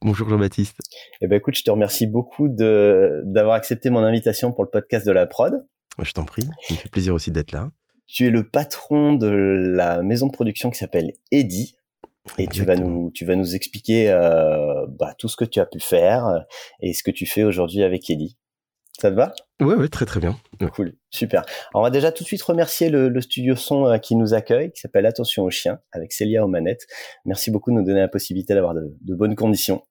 Bonjour Jean-Baptiste. Eh ben écoute, je te remercie beaucoup de d'avoir accepté mon invitation pour le podcast de la prod. Je t'en prie, ça me fait plaisir aussi d'être là. Tu es le patron de la maison de production qui s'appelle Eddy. Et tu vas nous, tu vas nous expliquer euh, bah, tout ce que tu as pu faire et ce que tu fais aujourd'hui avec Eddy. Ça te va? Ouais, ouais, très très bien. Cool, super. Alors, on va déjà tout de suite remercier le, le studio son euh, qui nous accueille, qui s'appelle Attention aux chiens, avec Célia aux manettes. Merci beaucoup de nous donner la possibilité d'avoir de, de, bonnes conditions.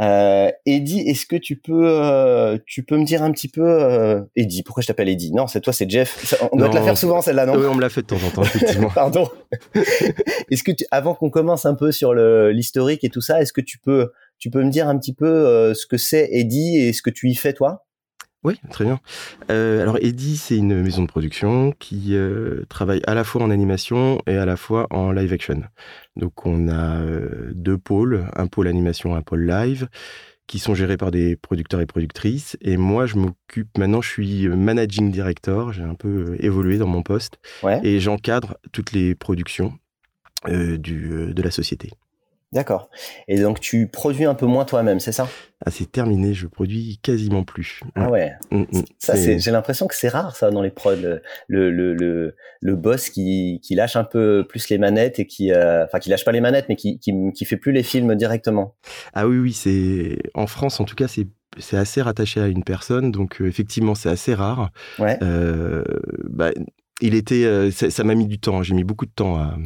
Euh, Eddie, est-ce que tu peux, euh, tu peux me dire un petit peu, euh, Eddie, pourquoi je t'appelle Eddie Non, c'est toi, c'est Jeff. On doit te la faire souvent celle-là, non? Oui, on me l'a fait de temps en temps, effectivement. Pardon. est-ce que, tu, avant qu'on commence un peu sur l'historique et tout ça, est-ce que tu peux, tu peux me dire un petit peu euh, ce que c'est Eddie et ce que tu y fais toi? Oui, très bien. Euh, alors Eddy, c'est une maison de production qui euh, travaille à la fois en animation et à la fois en live action. Donc on a euh, deux pôles, un pôle animation, un pôle live, qui sont gérés par des producteurs et productrices. Et moi, je m'occupe maintenant, je suis managing director, j'ai un peu évolué dans mon poste, ouais. et j'encadre toutes les productions du, de la société. D'accord. Et donc tu produis un peu moins toi-même, c'est ça? Ah, c'est terminé, je produis quasiment plus. Ah ouais. Mmh, mmh. Ça, c'est. J'ai l'impression que c'est rare ça dans les prods, le le le le, boss qui qui lâche un peu plus les manettes et qui, euh... enfin qui lâche pas les manettes, mais qui qui qui fait plus les films directement. Ah oui oui, c'est en France en tout cas c'est c'est assez rattaché à une personne, donc euh, effectivement c'est assez rare. Ouais. Euh, bah, il était, euh, ça m'a mis du temps. J'ai mis beaucoup de temps à,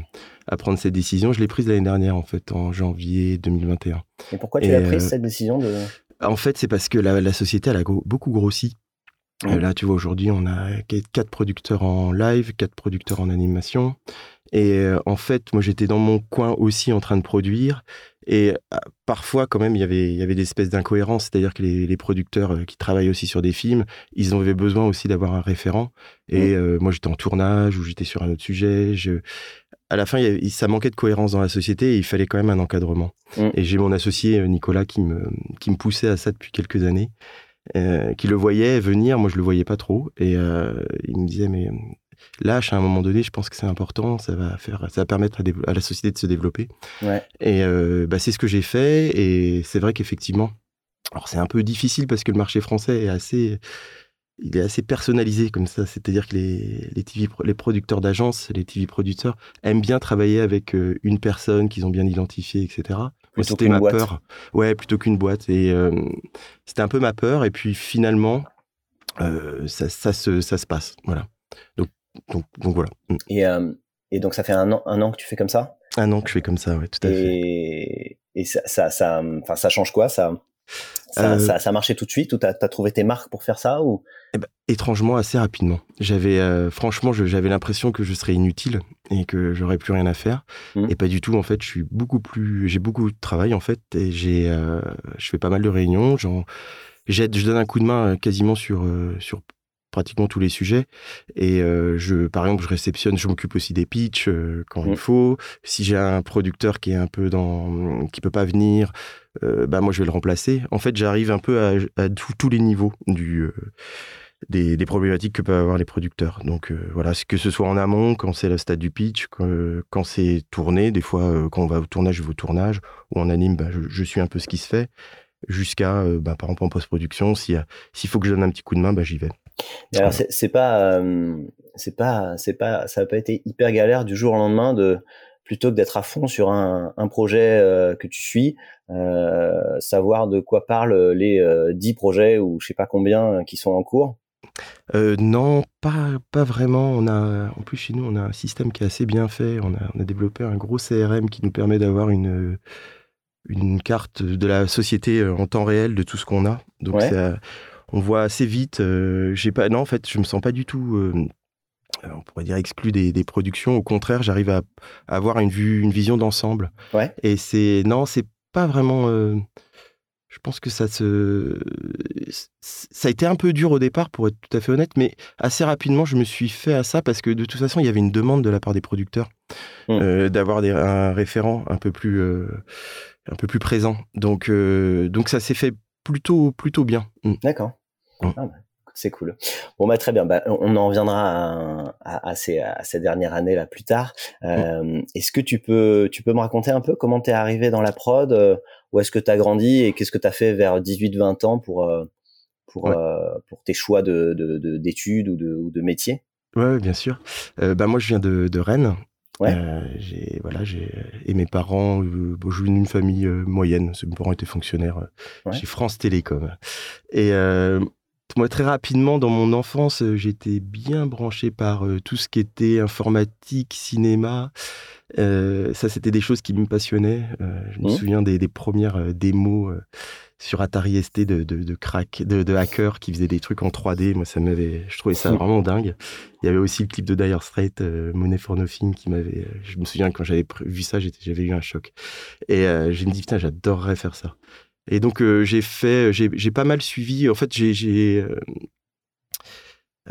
à prendre cette décision. Je l'ai prise l'année dernière, en fait, en janvier 2021. Et pourquoi tu l'as prise, cette décision de... En fait, c'est parce que la, la, société, elle a beaucoup grossi. Euh, là, tu vois, aujourd'hui, on a quatre producteurs en live, quatre producteurs en animation. Et euh, en fait, moi, j'étais dans mon coin aussi en train de produire. Et euh, parfois, quand même, il y avait, il y avait des espèces d'incohérences. C'est-à-dire que les, les, producteurs qui travaillent aussi sur des films, ils avaient besoin aussi d'avoir un référent. Et mmh. moi, j'étais en tournage ou j'étais sur un autre sujet. Je, à la fin, il, ça manquait de cohérence dans la société et il fallait quand même un encadrement. Mmh. Et j'ai mon associé Nicolas qui me, qui me poussait à ça depuis quelques années, euh, qui le voyait venir, moi je le voyais pas trop, et euh, il me disait mais lâche à un moment donné, je pense que c'est important, ça va faire, ça va permettre à, à, la société de se développer. Ouais. Et euh, bah, c'est ce que j'ai fait, et c'est vrai qu'effectivement, alors c'est un peu difficile parce que le marché français est assez il est assez personnalisé comme ça. C'est-à-dire que les, les, TV, les producteurs d'agences, les TV producteurs aiment bien travailler avec euh, une personne qu'ils ont bien identifiée, etc. C'était ma boîte. peur. Ouais, plutôt qu'une boîte. Et euh, c'était un peu ma peur. Et puis finalement, euh, ça, ça, se, ça se passe. Voilà. Donc, donc, donc voilà. Et, euh, et donc ça fait un an, un an que tu fais comme ça? Un an que je fais comme ça, ouais, tout à et, fait. Et ça, ça, ça, ça change quoi? Ça ça, euh... ça, ça, a marché tout de suite ou t'as as trouvé tes marques pour faire ça ou? Eh ben, étrangement assez rapidement. J'avais euh, franchement j'avais l'impression que je serais inutile et que j'aurais plus rien à faire Mmh. et pas du tout en fait. Je suis beaucoup plus j'ai beaucoup de travail en fait et j'ai euh, je fais pas mal de réunions. J'aide je donne un coup de main quasiment sur sur pratiquement tous les sujets. Et euh, je par exemple je réceptionne je m'occupe aussi des pitchs euh, quand mmh. il faut. Si j'ai un producteur qui est un peu dans qui peut pas venir euh, bah moi je vais le remplacer. En fait j'arrive un peu à, à tous les niveaux du des, des, problématiques que peuvent avoir les producteurs. Donc voilà que ce soit en amont quand c'est le stade du pitch quand, quand c'est tourné des fois quand on va au tournage je vais au tournage ou en anime bah, je, je suis un peu ce qui se fait jusqu'à bah, par exemple en post-production s'il s'il faut que je donne un petit coup de main bah, j'y vais alors c'est pas euh, c'est pas c'est pas ça n'a pas été hyper galère du jour au lendemain de plutôt que d'être à fond sur un, un projet euh, que tu suis euh, savoir de quoi parlent les 10 projets ou je sais pas combien qui sont en cours? Non, pas, pas vraiment. On a, en plus, chez nous, on a un système qui est assez bien fait. On a, on a développé un gros CRM qui nous permet d'avoir une, une carte de la société en temps réel de tout ce qu'on a. Donc, ouais. ça, on voit assez vite. Euh, j'ai pas, non, en fait, je me sens pas du tout, euh, on pourrait dire exclu des, des productions. Au contraire, j'arrive à, à, avoir une vue, une vision d'ensemble. Ouais. Et c'est, non, c'est pas vraiment. Euh, je pense que ça se. Ça a été un peu dur au départ, pour être tout à fait honnête, mais assez rapidement, je me suis fait à ça parce que de toute façon, il y avait une demande de la part des producteurs mmh. euh, d'avoir un référent un peu plus, euh, un peu plus présent. Donc, euh, donc ça s'est fait plutôt, plutôt bien. Mmh. D'accord. Mmh. Ah bah, c'est cool. Bon, bah, très bien. Bah, on en reviendra à, à, ces, à ces, dernières années là plus tard. Est-ce que tu peux, tu peux me raconter un peu comment tu es arrivé dans la prod où est-ce que tu as grandi et qu'est-ce que tu as fait vers 18-20 ans pour, euh, pour, euh, pour tes choix d'études de, d'études ou, de, ou de métier? Ouais, bien sûr. Euh, bah, moi, je viens de, de Rennes. Ouais. j'ai voilà, j'ai et mes parents, euh, bon, je viens d'une famille moyenne. Mes parents étaient fonctionnaires chez France Télécom. Et moi, très rapidement, dans mon enfance, j'étais bien branché par tout ce qui était informatique, cinéma. Euh, ça, c'était des choses qui me passionnaient. Euh, je me mmh. souviens des, premières euh, démos sur Atari ST de, de, crack, de, de hackers qui faisaient des trucs en 3D. Moi, ça m'avait, je trouvais ça mmh. vraiment dingue. Il y avait aussi le clip de Dire Straits, Money for Nothing, qui m'avait. je me souviens quand j'avais vu ça, j'avais eu un choc. Et je me dis putain, j'adorerais faire ça. Et donc j'ai fait, j'ai pas mal suivi. En fait, j'ai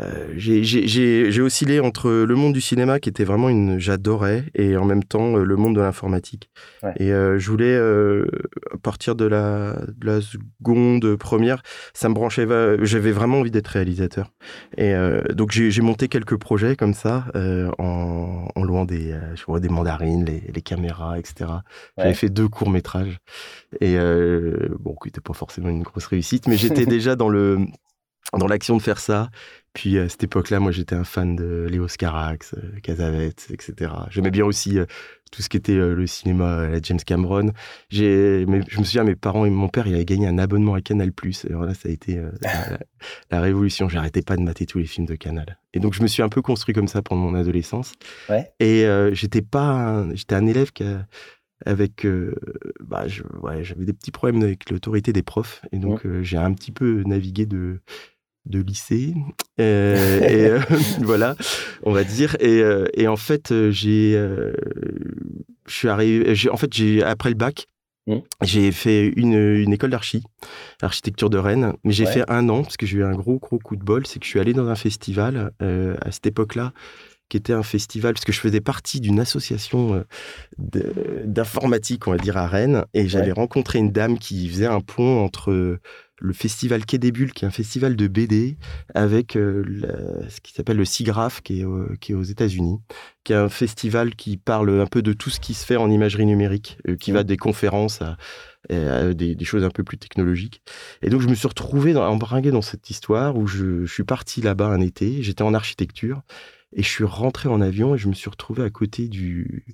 euh, j'ai oscillé entre le monde du cinéma qui était vraiment une j'adorais et en même temps euh, le monde de l'informatique. Et euh, je voulais à partir de la, de la, seconde première. Ça me branchait j'avais vraiment envie d'être réalisateur. Et donc j'ai monté quelques projets comme ça en, en, louant des je vois des mandarines les, les caméras etc j'avais fait deux courts métrages et bon qui n'était pas forcément une grosse réussite mais j'étais déjà dans le dans l'action de faire ça puis à cette époque-là, moi j'étais un fan de Léo Scarax, euh, Casavetes, etc. J'aimais bien aussi euh, tout ce qui était euh, le cinéma, la James Cameron. J'ai, je me souviens, mes parents et mon père, il avait gagné un abonnement à Canal+. Alors là, ça a été la, la, révolution. J'arrêtais pas de mater tous les films de Canal. Et donc je me suis un peu construit comme ça pendant mon adolescence. Ouais. Et j'étais pas, j'étais un élève qui avec bah, ouais, j'avais des petits problèmes avec l'autorité des profs et donc j'ai un petit peu navigué de de lycée. Euh, et euh, voilà, on va dire. Et, euh, et en fait, j'ai, je suis arrivé. En fait, j'ai après le bac, mmh. j'ai fait une, une école d'archi, architecture de Rennes. Mais j'ai fait un an parce que j'ai eu un gros gros coup de bol, c'est que je suis allé dans un festival à cette époque-là qui était un festival, parce que je faisais partie d'une association d'informatique, on va dire, à Rennes, et j'avais rencontré une dame qui faisait un pont entre le festival Quai des Bulles, qui est un festival de BD, avec euh, ce qui s'appelle le SIGGRAPH, qui est, qui est aux États-Unis, qui est un festival qui parle un peu de tout ce qui se fait en imagerie numérique, euh, qui va des conférences à, des, choses un peu plus technologiques. Et donc, je me suis retrouvé dans, embringué dans cette histoire où je, je suis parti là-bas un été, j'étais en architecture, et je suis rentré en avion et je me suis retrouvé à côté du,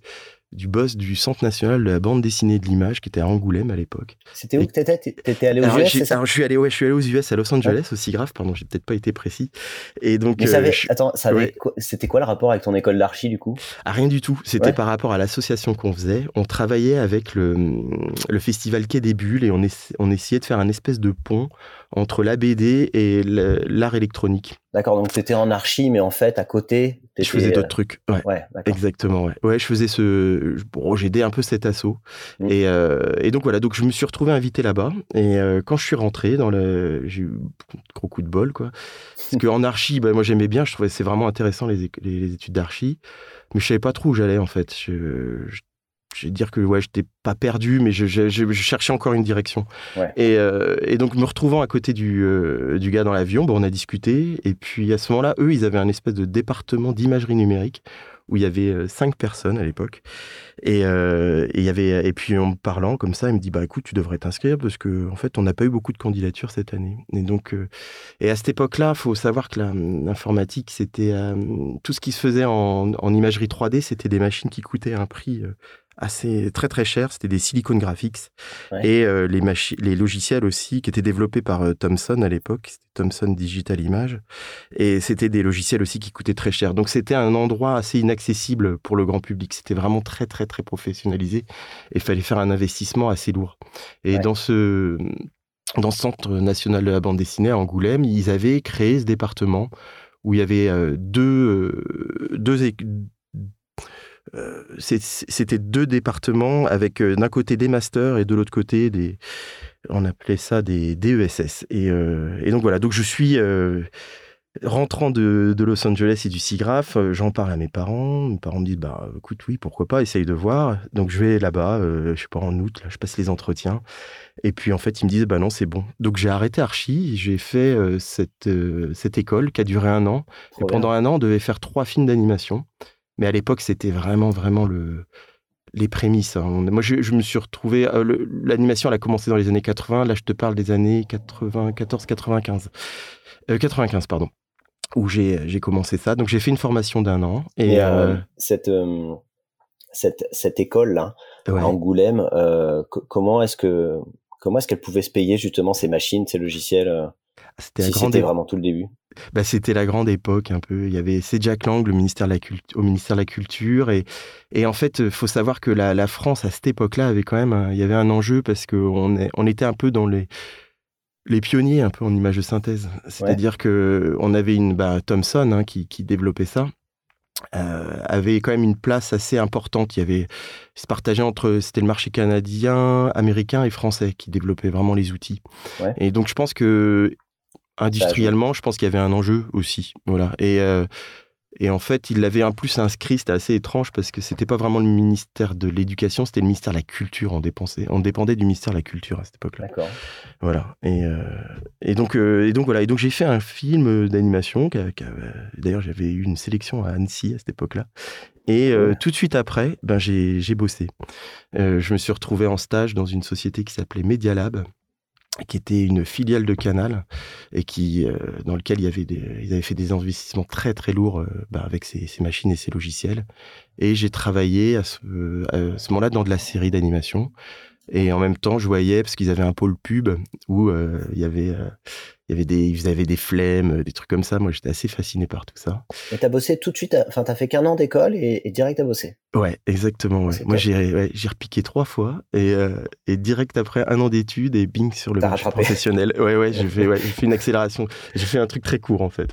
du boss du Centre national de la bande dessinée de l'image qui était à Angoulême à l'époque. C'était où que t'étais? T'étais allé aux US alors, je suis allé, ouais, je suis allé aux US à Los Angeles, aussi grave, pardon, j'ai peut-être pas été précis. Et donc, Mais euh, attends, c'était quoi le rapport avec ton école d'archi du coup? Ah, Rien du tout. C'était par rapport à l'association qu'on faisait. On travaillait avec le, le festival Quai des Bulles et on, on essayait de faire un espèce de pont entre la BD et l'art électronique. D'accord, donc tu étais en archi, mais en fait, à côté, je faisais d'autres euh, trucs. Ouais, exactement. Ouais. ouais, je faisais ce. Bon, j'aidais un peu cet assaut. Mmh. Et, euh, et, donc voilà, donc je me suis retrouvé invité là-bas. Et euh, quand je suis rentré dans le, j'ai eu un gros coup de bol, quoi. Parce qu'en archi, bah, moi j'aimais bien. Je trouvais c'est vraiment intéressant les, les, études d'archi, mais je savais pas trop où j'allais en fait. Je, je je vais dire que ouais, j'étais pas perdu, mais je, je, cherchais encore une direction. Et, euh, et, donc, me retrouvant à côté du, euh, du gars dans l'avion, bon, on a discuté. Et puis, à ce moment-là, eux, ils avaient un espèce de département d'imagerie numérique où il y avait euh, cinq personnes à l'époque. Et, et, il y avait, et puis, en me parlant comme ça, il me dit Bah écoute, tu devrais t'inscrire parce qu'en en fait, on n'a pas eu beaucoup de candidatures cette année. Et donc, et à cette époque-là, il faut savoir que l'informatique, c'était tout ce qui se faisait en, en imagerie 3D, c'était des machines qui coûtaient un prix assez très très cher. C'était des Silicon Graphics et euh, les, les logiciels aussi qui étaient développés par euh, Thomson à l'époque. C'était Thomson Digital Image et c'était des logiciels aussi qui coûtaient très cher. Donc c'était un endroit assez inaccessible pour le grand public. C'était vraiment très très très professionnalisé et il fallait faire un investissement assez lourd. Et dans ce dans ce centre national de la bande dessinée à Angoulême, ils avaient créé ce département où il y avait euh, deux, deux, c'était deux départements avec euh, d'un côté des masters et de l'autre côté des, on appelait ça des DESS. Et, et donc voilà, donc je suis rentrant de, Los Angeles et du SIGRAPH, euh, j'en parle à mes parents. Mes parents me disent, bah, écoute, oui, pourquoi pas, essaye de voir. Donc, je vais là-bas, euh, je sais pas, en août, là, je passe les entretiens. Et puis, en fait, ils me disent, bah non, c'est bon. Donc, j'ai arrêté Archie, j'ai fait euh, cette, cette école qui a duré un an. Et pendant un an, on devait faire trois films d'animation. Mais à l'époque, c'était vraiment, vraiment le, les prémices. Hein. Moi, je, me suis retrouvé. L'animation, elle a commencé dans les années 80. Là, je te parle des années 94, 95. 95, pardon où j'ai commencé ça. Donc j'ai fait une formation d'un an. Et, euh, euh, cette, euh, cette, cette école-là, à Angoulême, comment est-ce que comment est-ce qu'elle pouvait se payer justement ces machines, ces logiciels C'était si c'était vraiment tout le début. Bah, c'était la grande époque un peu. Il y avait c'est Jack Lang, le ministère de la au ministère de la Culture. Et, et en fait, il faut savoir que la, la, France, à cette époque-là, avait quand même, il y avait un enjeu parce qu'on on était un peu dans les, les pionniers un peu en image de synthèse. C'est-à-dire que on avait une bah, Thomson hein, qui, développait ça. Euh, avait quand même une place assez importante. Il y avait, se partageait entre, c'était le marché canadien, américain et français qui développait vraiment les outils. Et donc je pense que industriellement, je pense qu'il y avait un enjeu aussi. Voilà. Et euh, et en fait, il l'avait en plus inscrit, c'était assez étrange parce que c'était pas vraiment le ministère de l'Éducation, c'était le ministère de la Culture. On, dépensait, on dépendait du ministère de la Culture à cette époque-là. D'accord. Voilà. Et, euh, et, donc, euh, et donc, voilà. Et donc, j'ai fait un film d'animation. D'ailleurs, j'avais eu une sélection à Annecy à cette époque-là. Et euh, tout de suite après, ben, j'ai bossé. je me suis retrouvé en stage dans une société qui s'appelait Media Lab qui était une filiale de Canal et qui euh, dans lequel il y avait des, ils avaient fait des investissements très très lourds euh, bah, avec ces, machines et ces logiciels. Et j'ai travaillé à ce, à ce moment-là dans de la série d'animation. Et en même temps je voyais parce qu'ils avaient un pôle pub où euh, il y avait il y avait des, ils avaient des flemmes, des trucs comme ça. Moi, j'étais assez fasciné par tout ça. Et t'as bossé tout de suite, enfin, t'as fait qu'un an d'école et, direct à bosser. Ouais, exactement. Ouais. Moi, j'ai ouais, repiqué trois fois et, euh, et, direct après un an d'études et bing sur le marché professionnel. Ouais, ouais, j'ai fait, ouais, fait une accélération. J'ai fait un truc très court en fait.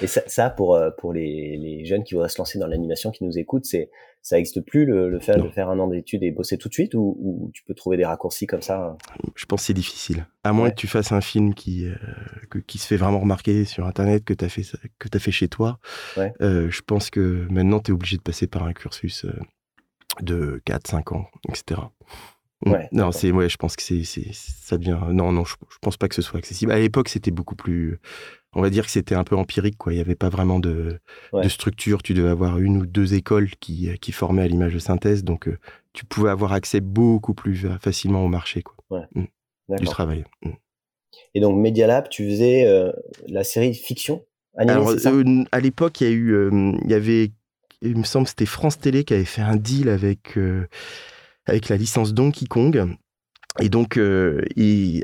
Et ça, ça pour euh, pour les, les jeunes qui voudraient se lancer dans l'animation, qui nous écoutent, c'est ça n'existe plus le, fait de faire un an d'études et bosser tout de suite ou, tu peux trouver des raccourcis comme ça Je pense que c'est difficile. À moins que tu fasses un film qui, euh, qui se fait vraiment remarquer sur Internet, que tu as, fait, que as fait chez toi. Euh, je pense que maintenant, tu es obligé de passer par un cursus euh, de 4-5 ans, etc. Ouais, non, c'est ouais, je pense que c'est ça devient non non, je, je, pense pas que ce soit accessible. À l'époque, c'était beaucoup plus on va dire que c'était un peu empirique, quoi. Il n'y avait pas vraiment de, structure. Tu devais avoir une ou deux écoles qui, qui formaient à l'image de synthèse, donc euh, tu pouvais avoir accès beaucoup plus facilement au marché, quoi. Mmh. Du travail. Mmh. Et donc Media Lab, tu faisais euh, la série fiction animée, euh, À l'époque, il y a eu, il y avait, il me semble, c'était France Télé qui avait fait un deal avec avec la licence Donkey Kong et donc, euh,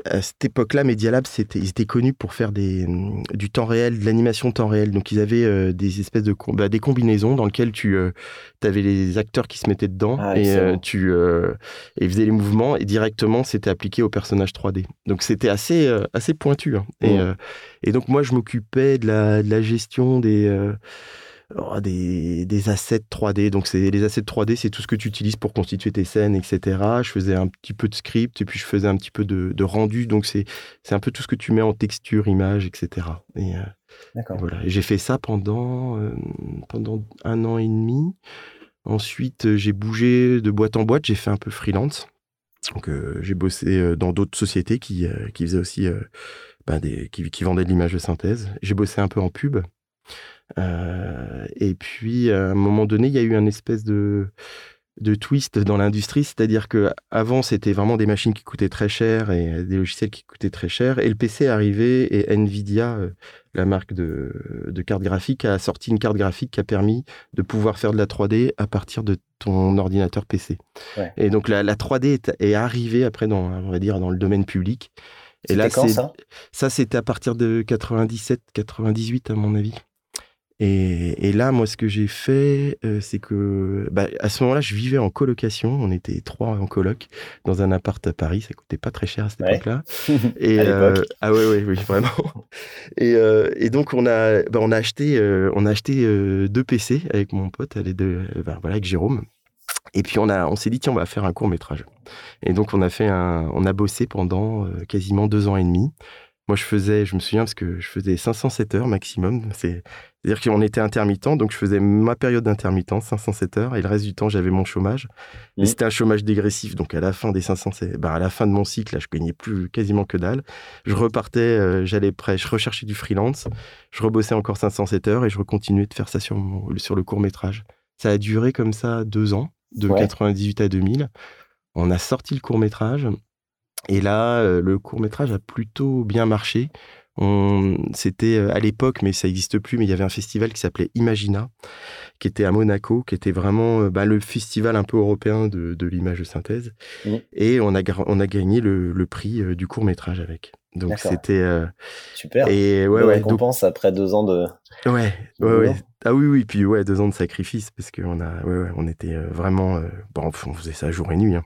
à cette époque-là, Media Lab, ils étaient connus pour faire des, mm, du temps réel, de l'animation temps réel. Donc, ils avaient euh, des espèces de bah, des combinaisons dans lesquelles tu euh, avais les acteurs qui se mettaient dedans ah, et tu et faisaient les mouvements et directement, c'était appliqué au personnage 3D. Donc, c'était assez, assez pointu. Hein. Et, et, donc, moi, je m'occupais de la, de la gestion des Oh, des, des, assets 3D. Donc, c'est les assets 3D, c'est tout ce que tu utilises pour constituer tes scènes, etc. Je faisais un petit peu de script et puis je faisais un petit peu de, rendu. Donc, c'est un peu tout ce que tu mets en texture, image, etc. Et, euh, voilà. j'ai fait ça pendant, euh, pendant un an et demi. Ensuite, j'ai bougé de boîte en boîte. J'ai fait un peu freelance. Donc, euh, j'ai bossé dans d'autres sociétés qui, qui faisaient aussi ben, des, qui, qui vendaient de l'image de synthèse. J'ai bossé un peu en pub. Euh, et puis, à un moment donné, il y a eu un espèce de, de twist dans l'industrie, c'est-à-dire que avant c'était vraiment des machines qui coûtaient très cher et des logiciels qui coûtaient très cher, et le PC est arrivé et Nvidia, euh, la marque de, de carte graphique, a sorti une carte graphique qui a permis de pouvoir faire de la 3D à partir de ton ordinateur PC. Et donc la, la 3D est, est, arrivée après dans, on va dire, dans le domaine public. Et là, quand, ça, ça c'était à partir de 97, 98 à mon avis. Et, là, moi, ce que j'ai fait, euh, c'est que bah, à ce moment-là, je vivais en colocation. On était trois en coloc dans un appart à Paris. Ça coûtait pas très cher à cette époque-là. Et euh, ah ouais, ouais, oui, vraiment. Et, euh, et donc on a, bah, on a acheté, on a acheté deux PC avec mon pote, les deux, bah, voilà, avec Jérôme. Et puis on a, on s'est dit tiens on va faire un court métrage. Et donc on a fait un, on a bossé pendant quasiment deux ans et demi. Moi je faisais, je me souviens parce que je faisais 507 heures maximum. C'est, à dire qu'on était intermittent, donc je faisais ma période d'intermittence 507 heures et le reste du temps j'avais mon chômage. Mais mmh. c'était un chômage dégressif, donc à la fin des 507, bah à la fin de mon cycle, là, je gagnais plus quasiment que dalle. Je repartais, euh, j'allais près, je recherchais du freelance, je rebossais encore 507 heures et je recontinuais de faire ça sur, sur le court métrage. Ça a duré comme ça deux ans de 98 à 2000. On a sorti le court métrage. Et là, euh, le court métrage a plutôt bien marché. C'était euh, à l'époque, mais ça n'existe plus, mais il y avait un festival qui s'appelait Imagina, qui était à Monaco, qui était vraiment euh, bah, le festival un peu européen de, l'image de synthèse. Mmh. Et on a, on a gagné le, prix du court métrage avec. Donc c'était super. Et ouais, ouais récompense après deux ans de. Ouais, ouais, ouais. Ah oui, oui, puis ouais, deux ans de sacrifice parce qu'on a, ouais, ouais, on était euh, vraiment, euh, bon, on faisait ça jour et nuit. Hein.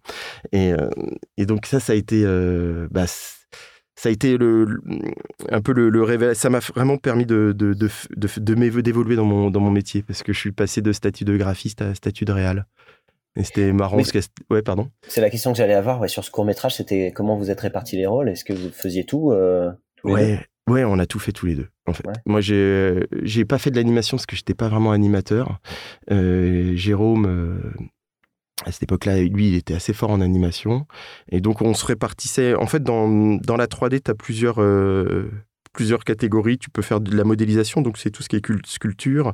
Et, euh, et donc ça, ça a été, bah, ça a été le, un peu le, le réveil. Ça m'a vraiment permis de, de, de, de, d'évoluer dans mon, dans mon métier parce que je suis passé de statut de graphiste à statut de réal. Et c'était marrant. Parce que, ouais, pardon. C'est la question que j'allais avoir ouais, sur ce court métrage. C'était comment vous êtes répartis les rôles? Est-ce que vous faisiez tout Ouais, Ouais, on a tout fait tous les deux. En fait, moi j'ai j'ai pas fait de l'animation parce que j'étais pas vraiment animateur. Euh, Jérôme, euh, à cette époque-là, lui, il était assez fort en animation, et donc on se répartissait. En fait, dans dans la 3D, tu as plusieurs euh, plusieurs catégories. Tu peux faire de la modélisation, donc c'est tout ce qui est sculpture.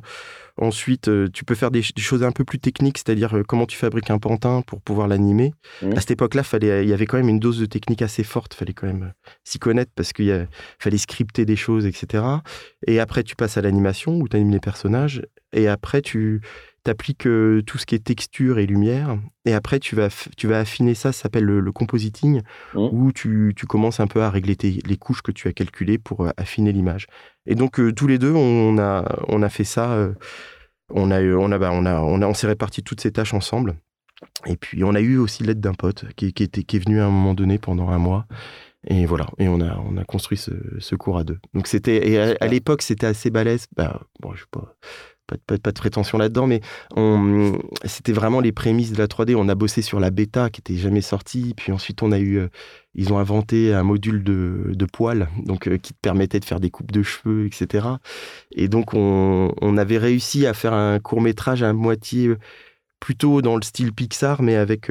Ensuite, euh, tu peux faire des, choses un peu plus techniques, c'est-à-dire euh, comment tu fabriques un pantin pour pouvoir l'animer. Mmh. À cette époque-là, il y avait quand même une dose de technique assez forte. Il fallait quand même euh, s'y connaître parce qu'il fallait scripter des choses, etc. Et après, tu passes à l'animation où tu animes les personnages. Et après, tu appliques tout ce qui est texture et lumière. Et après, tu vas, tu vas affiner ça, ça s'appelle le, compositing, mmh. où tu, commences un peu à régler les couches que tu as calculées pour affiner l'image. Et donc, tous les deux, on a, on a fait ça on a, on a, bah, on a, on a, on s'est réparti toutes ces tâches ensemble. Et puis on a eu aussi l'aide d'un pote qui, qui, était, qui est venu à un moment donné pendant un mois. Et voilà, et on a, on a construit ce, cours à deux. Donc c'était, et à, l'époque c'était assez balèze. Bah, bon, je sais pas, pas, pas, de prétention là-dedans, mais c'était vraiment les prémices de la 3D. On a bossé sur la bêta qui était jamais sortie, puis ensuite on a eu, euh, ils ont inventé un module de, de poils, donc euh, qui te permettait de faire des coupes de cheveux, etc. Et donc on, on avait réussi à faire un court métrage à moitié euh, plutôt dans le style Pixar, mais avec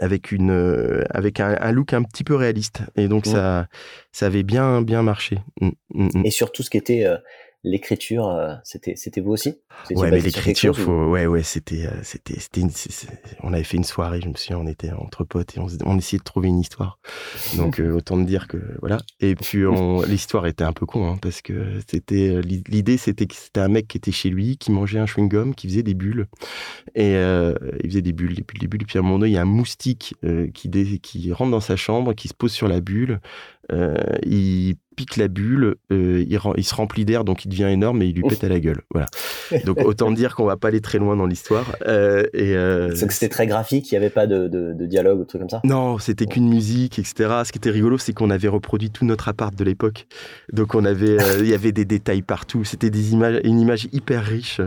avec une avec un, look un petit peu réaliste et donc ça ça avait bien bien marché mmh, mmh, mmh. et surtout ce qui était l'écriture, euh, c'était c'était vous aussi? Ouais, mais l'écriture, faut... ouais, ouais, c'était euh, c'était c'était on avait fait une soirée, je me souviens, on était entre potes et on, on essayait de trouver une histoire. Donc euh, autant de dire que voilà. Et puis l'histoire était un peu con hein, parce que c'était l'idée, c'était que c'était un mec qui était chez lui, qui mangeait un chewing gum, qui faisait des bulles et il faisait des bulles, des bulles, des bulles. Et puis à un moment donné, il y a un moustique qui qui rentre dans sa chambre, qui se pose sur la bulle. il pique la bulle, euh, il, se remplit d'air, donc il devient énorme et il lui pète à la gueule. Voilà. Donc autant dire qu'on va pas aller très loin dans l'histoire. Euh, et euh, c'était très graphique, il n'y avait pas de, dialogue ou truc comme ça. Non, c'était qu'une musique, etc. Ce qui était rigolo, c'est qu'on avait reproduit tout notre appart de l'époque. Donc on avait, il y avait des détails partout. C'était des images, une image hyper riche.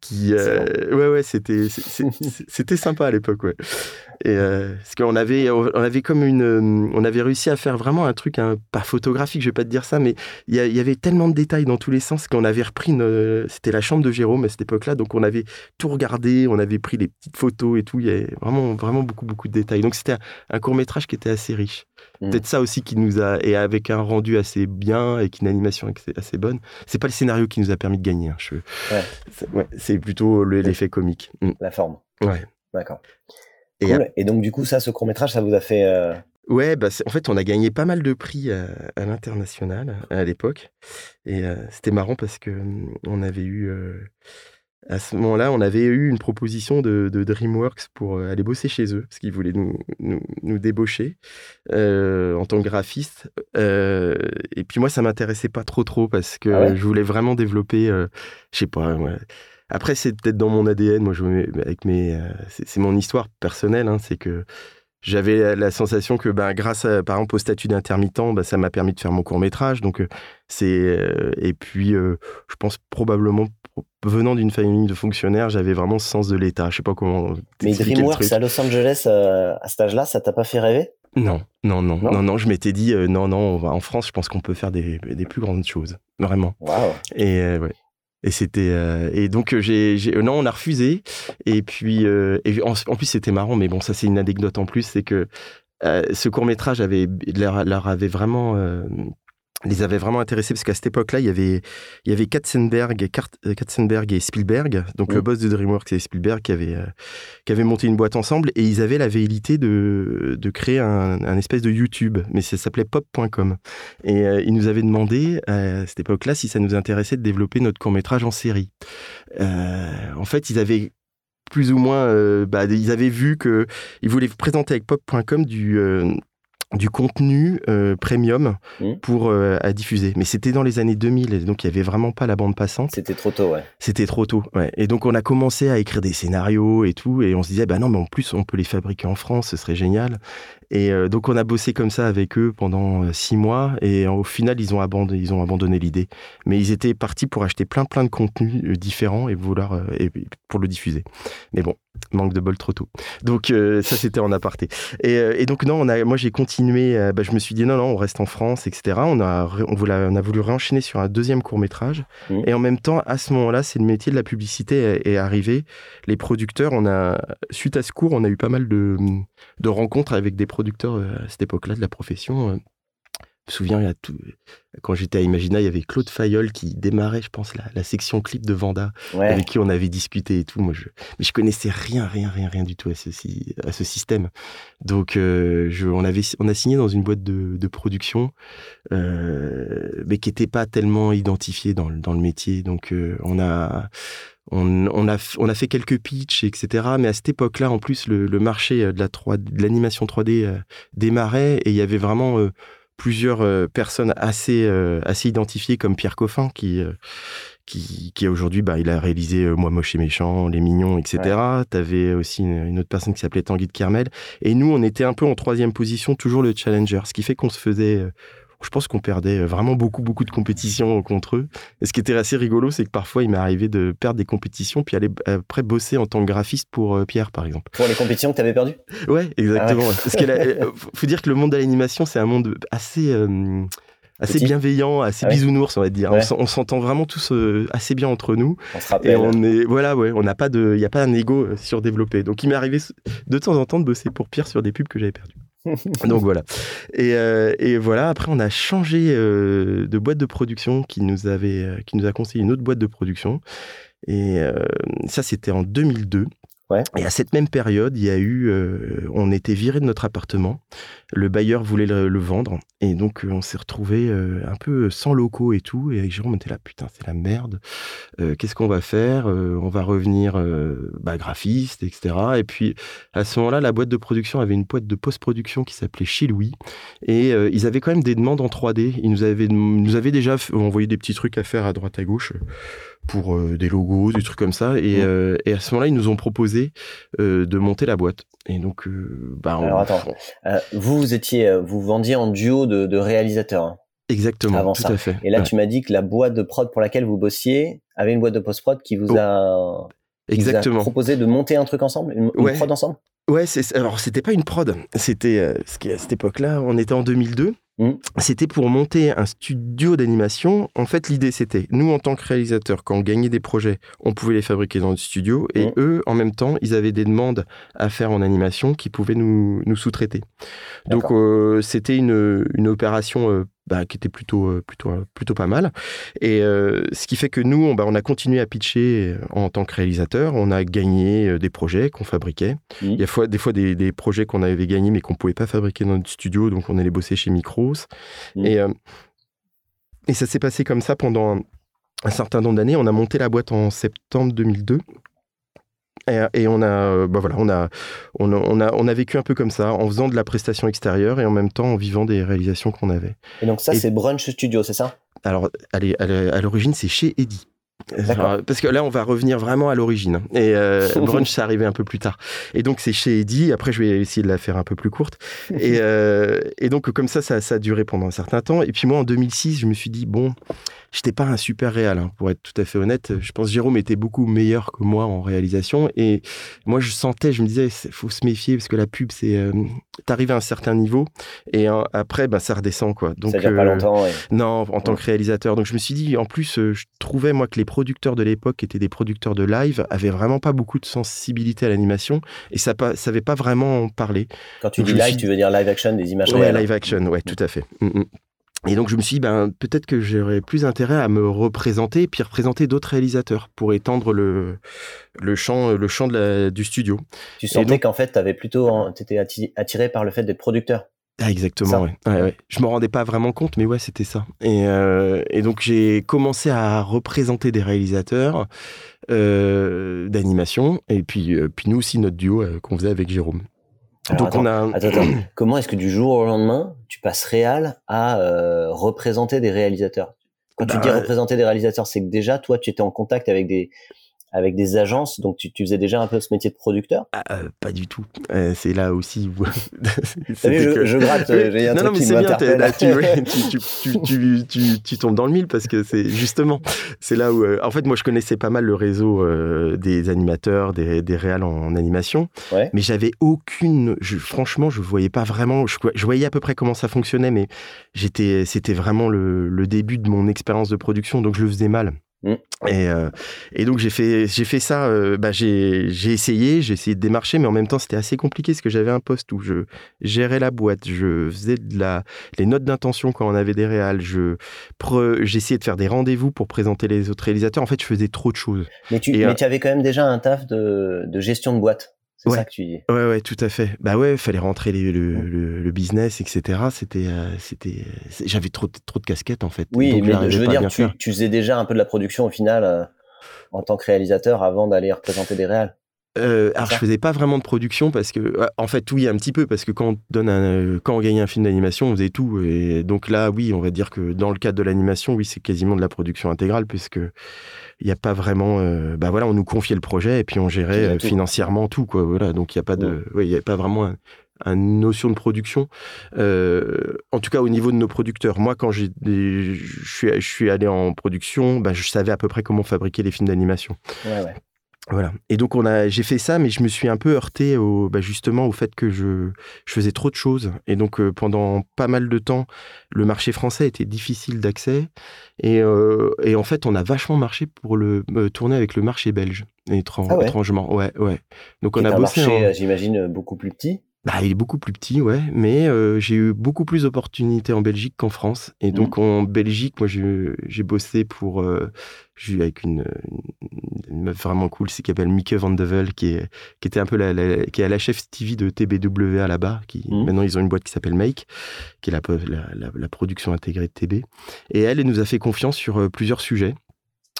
qui, ouais, ouais, c'était, c'était sympa à l'époque, ouais. Et parce qu'on avait, on avait comme une, on avait réussi à faire vraiment un truc, un, pas photographique je vais pas te dire ça, mais il y, avait tellement de détails dans tous les sens qu'on avait repris, c'était la chambre de Jérôme à cette époque-là, donc on avait tout regardé, on avait pris les petites photos et tout, il y avait vraiment, vraiment beaucoup, beaucoup de détails. Donc c'était un, court métrage qui était assez riche. Mmh. Peut-être ça aussi qui nous a, et avec un rendu assez bien et une animation assez bonne. C'est pas le scénario qui nous a permis de gagner. Hein, c'est plutôt l'effet comique. Mmh. La forme. Ouais. D'accord. Et, donc, du coup, ça, ce court-métrage, ça vous a fait euh, Ouais, bah en fait, on a gagné pas mal de prix à, l'international à l'époque. Et euh, c'était marrant parce que mmh, on avait eu, euh, à ce moment-là, on avait eu une proposition de, DreamWorks pour euh, aller bosser chez eux, parce qu'ils voulaient nous, nous, débaucher en tant que graphiste. et puis moi, ça m'intéressait pas trop trop parce que ah je voulais vraiment développer, je sais pas. Après, c'est peut-être dans mon ADN. Moi, je, avec mes, c'est mon histoire personnelle. Hein, c'est que j'avais la sensation que ben, grâce à, par exemple au statut d'intermittent, ben, ça m'a permis de faire mon court métrage. Donc euh, c'est euh, et puis euh, je pense probablement venant d'une famille de fonctionnaires, j'avais vraiment ce sens de l'État. Je sais pas comment. Mais DreamWorks à Los Angeles, euh, à cet âge-là, ça t'a pas fait rêver? Non, non, non, non, non, Je m'étais dit, euh, non, non, on va, en France, je pense qu'on peut faire des, des, plus grandes choses, vraiment. Wow. Et ouais. Et c'était et donc j'ai non on a refusé. Et puis et en, plus c'était marrant mais bon ça c'est une anecdote en plus c'est que ce court métrage avait leur, leur avait vraiment les avait vraiment intéressés parce qu'à cette époque-là, il y avait, il y avait Katzenberg, et, euh, Katzenberg et Spielberg, donc le boss de DreamWorks et Spielberg qui avaient, euh, qui avaient monté une boîte ensemble et ils avaient la velléité de, de créer un, un espèce de YouTube, mais ça s'appelait pop.com. Et euh, ils nous avaient demandé à cette époque-là si ça nous intéressait de développer notre court-métrage en série. en fait, ils avaient plus ou moins, bah, ils avaient vu que ils voulaient présenter avec pop.com du du contenu euh, premium mmh. pour euh, à diffuser. Mais c'était dans les années 2000, donc il y avait vraiment pas la bande passante. C'était trop tôt, ouais. C'était trop tôt, ouais. Et donc on a commencé à écrire des scénarios et tout, et on se disait bah non, mais en plus on peut les fabriquer en France, ce serait génial. Et euh, donc on a bossé comme ça avec eux pendant six mois, et au final ils ont abandonné, ils ont abandonné l'idée. Mais ils étaient partis pour acheter plein plein de contenus différents et vouloir et pour le diffuser. Mais bon, manque de bol trop tôt. Donc ça c'était en aparté. Et, et donc non, on a, moi j'ai continué euh, bah, je me suis dit non, non, on reste en France, etc. On a, on, voulait, on a voulu réenchaîner sur un deuxième court métrage. Mmh. Et en même temps, à ce moment-là, c'est le métier de la publicité est, arrivé. Les producteurs, on a, suite à ce cours, on a eu pas mal de, de rencontres avec des producteurs euh, à cette époque-là de la profession. Euh, me souviens, tout... quand j'étais à Imagina, il y avait Claude Fayol qui démarrait, je pense, la, la section clip de Vanda, avec qui on avait discuté et tout. Moi, je... Mais je connaissais rien, rien, rien, rien du tout à ce, à ce système. Donc, euh, je, on, avait, on a signé dans une boîte de, de production, euh, mais qui n'était pas tellement identifiée dans, dans le métier. Donc, euh, on a... On, on, a, on a fait quelques pitchs, etc. Mais à cette époque-là, en plus, le, le marché de la 3, de l'animation 3D euh, démarrait et il y avait vraiment euh, plusieurs euh, personnes assez, euh, assez identifiées comme Pierre Coffin qui, euh, qui, qui aujourd'hui, bah, il a réalisé Moi moche et méchant, Les Mignons, etc. Tu avais aussi une, autre personne qui s'appelait Tanguy de Kermel. Et nous, on était un peu en troisième position, toujours le challenger, ce qui fait qu'on se faisait je pense qu'on perdait vraiment beaucoup, beaucoup de compétitions contre eux. Et ce qui était assez rigolo, c'est que parfois, il m'est arrivé de perdre des compétitions, puis aller après bosser en tant que graphiste pour euh, Pierre, par exemple. Pour les compétitions que tu avais perdues? Ouais, exactement. Ah Parce qu'il euh, faut dire que le monde de l'animation, c'est un monde assez. Euh, assez bienveillant, assez ah bisounours, on va dire. On s'entend vraiment tous assez bien entre nous. On se rappelle. Et on est, voilà, ouais, on n'a pas de, il n'y a pas un ego surdéveloppé. Donc, il m'est arrivé de temps en temps de bosser pour Pierre sur des pubs que j'avais perdues. Donc voilà. Et, euh, et, voilà, après on a changé euh, de boîte de production qui nous, avait, euh, qui nous a conseillé une autre boîte de production. Et ça, c'était en 2002. Et à cette même période, il y a eu, euh, on était viré de notre appartement. Le bailleur voulait le, vendre, et donc euh, on s'est retrouvé euh, un peu sans locaux et tout. Et avec Jérôme, on était là, putain, c'est la merde. Qu'est-ce qu'on va faire? On va revenir bah, graphiste, etc. Et puis à ce moment-là, la boîte de production avait une boîte de post-production qui s'appelait Chez Louis, et ils avaient quand même des demandes en 3D. Ils nous avaient, nous avaient déjà envoyé des petits trucs à faire à droite à gauche pour euh, des logos, des trucs comme ça. Et, euh, et à ce moment-là, ils nous ont proposé euh, de monter la boîte. Et donc, bah, Alors attends, vous, vous étiez, vous vendiez en duo de, de réalisateurs. Hein, Exactement, avant tout ça. à fait. Et là, tu m'as dit que la boîte de prod pour laquelle vous bossiez avait une boîte de post-prod qui vous, oh. a, Exactement. proposé de monter un truc ensemble, une, une prod ensemble? Ouais, alors c'était pas une prod, c'était à cette époque-là, on était en 2002. Mmh. C'était pour monter un studio d'animation. En fait, l'idée, c'était, nous, en tant que réalisateurs, quand on gagnait des projets, on pouvait les fabriquer dans le studio. Et mmh. eux, en même temps, ils avaient des demandes à faire en animation qui pouvaient nous, nous sous-traiter. Donc, euh, c'était une, une opération euh, bah, qui était plutôt, euh, plutôt, euh, plutôt pas mal. Et euh, ce qui fait que nous, on, bah, on a continué à pitcher en tant que réalisateur. On a gagné des projets qu'on fabriquait. Mmh. Il y a fois, des fois des, des projets qu'on avait gagnés mais qu'on ne pouvait pas fabriquer dans notre studio, donc on allait bosser chez Micros. Mmh. Et, et ça s'est passé comme ça pendant un certain nombre d'années. On a monté la boîte en septembre 2002. Et, on a, euh, bah voilà, on a, on, a, on a vécu un peu comme ça, en faisant de la prestation extérieure et en même temps en vivant des réalisations qu'on avait. Et donc ça, c'est Brunch Studio, c'est ça? Alors, allez, à l'origine, c'est chez Eddie. Parce que là, on va revenir vraiment à l'origine. Et euh, Brunch, ça arrivait un peu plus tard. Et donc, c'est chez Eddie. Après, je vais essayer de la faire un peu plus courte. Et, euh, et donc, comme ça, ça, ça, a duré pendant un certain temps. Et puis, moi, en 2006, je me suis dit, bon, j'étais pas un super réal, hein, pour être tout à fait honnête. Je pense que Jérôme était beaucoup meilleur que moi en réalisation. Et moi, je sentais, je me disais, il faut se méfier parce que la pub, c'est. Euh, T'arrives à un certain niveau et après, bah, ça redescend, quoi. Donc, ça dure pas longtemps. Non, en tant que réalisateur. Donc, je me suis dit, en plus, je trouvais, moi, que les producteurs de l'époque, qui étaient des producteurs de live, avaient vraiment pas beaucoup de sensibilité à l'animation et ça ne savait pas vraiment en parler. Quand tu dis live, tu veux dire live action, des images Ouais, live action, ouais, tout à fait. Mm, mm. Et donc je me suis dit, ben, peut-être que j'aurais plus intérêt à me représenter, puis représenter d'autres réalisateurs pour étendre le, le champ, le champ de la, du studio. Tu sentais qu'en fait, tu plutôt étais attiré par le fait d'être producteur. Ah, exactement, ouais. Ouais, ouais. Je me rendais pas vraiment compte, mais ouais, c'était ça. Et, euh, et, donc j'ai commencé à représenter des réalisateurs euh, d'animation, et puis, euh, puis nous aussi notre duo qu'on faisait avec Jérôme. Donc on a. Attends, attends. Comment est-ce que du jour au lendemain, tu passes réal à euh, représenter des réalisateurs? Quand tu dis bah, représenter des réalisateurs, c'est que déjà, toi, tu étais en contact avec des avec des agences, donc tu, tu, faisais déjà un peu ce métier de producteur? Ah, euh, Pas du tout. Euh, c'est là aussi où. je, je, gratte, j'ai un non, truc non, mais c'est bien, là, tu, tu, tu, tu, tombes dans le mille parce que c'est justement, c'est là où. Euh, en fait, moi, je connaissais pas mal le réseau euh, des animateurs, des, des réals en, animation, ouais. mais j'avais aucune. Je, franchement, je voyais pas vraiment. Je, je, voyais à peu près comment ça fonctionnait, mais j'étais, c'était vraiment le, le début de mon expérience de production, donc je le faisais mal. Mmh. Et, euh, et, donc j'ai fait j'ai fait ça euh, bah, j'ai essayé j'ai essayé de démarcher mais en même temps c'était assez compliqué parce que j'avais un poste où je gérais la boîte je faisais de la les notes d'intention quand on avait des réals je j'essayais de faire des rendez-vous pour présenter les autres réalisateurs. En fait je faisais trop de choses. Mais tu, mais euh, tu avais quand même déjà un taf de, de gestion de boîte c'est ouais. ça que tu dis. Ouais, ouais, tout à fait. Bah ouais, il fallait rentrer les, le, le, le, business, etc. C'était, euh, c'était, j'avais trop, trop de casquettes en fait. Oui, mais je veux dire, tu, tu, faisais déjà un peu de la production au final euh, en tant que réalisateur avant d'aller représenter des réals. Euh, alors je faisais pas vraiment de production parce que en fait oui un petit peu parce que quand on donne un, quand on gagne un film d'animation on faisait tout et donc là oui on va dire que dans le cadre de l'animation oui c'est quasiment de la production intégrale puisque il n'y a pas vraiment euh, bah voilà on nous confiait le projet et puis on gérait euh, financièrement tout quoi voilà. Donc il y a pas de ouais. y a pas vraiment une notion de production. Euh, en tout cas au niveau de nos producteurs. Moi quand j'ai je suis je suis allé en production bah, je savais à peu près comment fabriquer les films d'animation. Ouais, ouais. Voilà. Et donc on a, j'ai fait ça, mais je me suis un peu heurté au, bah justement au fait que je, je faisais trop de choses. Et donc euh, pendant pas mal de temps, le marché français était difficile d'accès. Et, euh, et, en fait, on a vachement marché pour le euh, tourner avec le marché belge, ah ouais? étrangement. Ouais, ouais. Donc on a bossé. Marché, en... j'imagine, beaucoup plus petit. Bah, il est beaucoup plus petit, ouais, mais euh, j'ai eu beaucoup plus d'opportunités en Belgique qu'en France. Et donc mmh. en Belgique, moi, j'ai bossé pour, euh, avec une, une, meuf vraiment cool, c'est qui s'appelle Mieke Van de Vel, qui, est, qui était un peu la, la, qui est la chef TV de TBWA là-bas. Qui mmh. maintenant ils ont une boîte qui s'appelle Make, qui est la, la, la, production intégrée de TB. Et elle, elle nous a fait confiance sur euh, plusieurs sujets.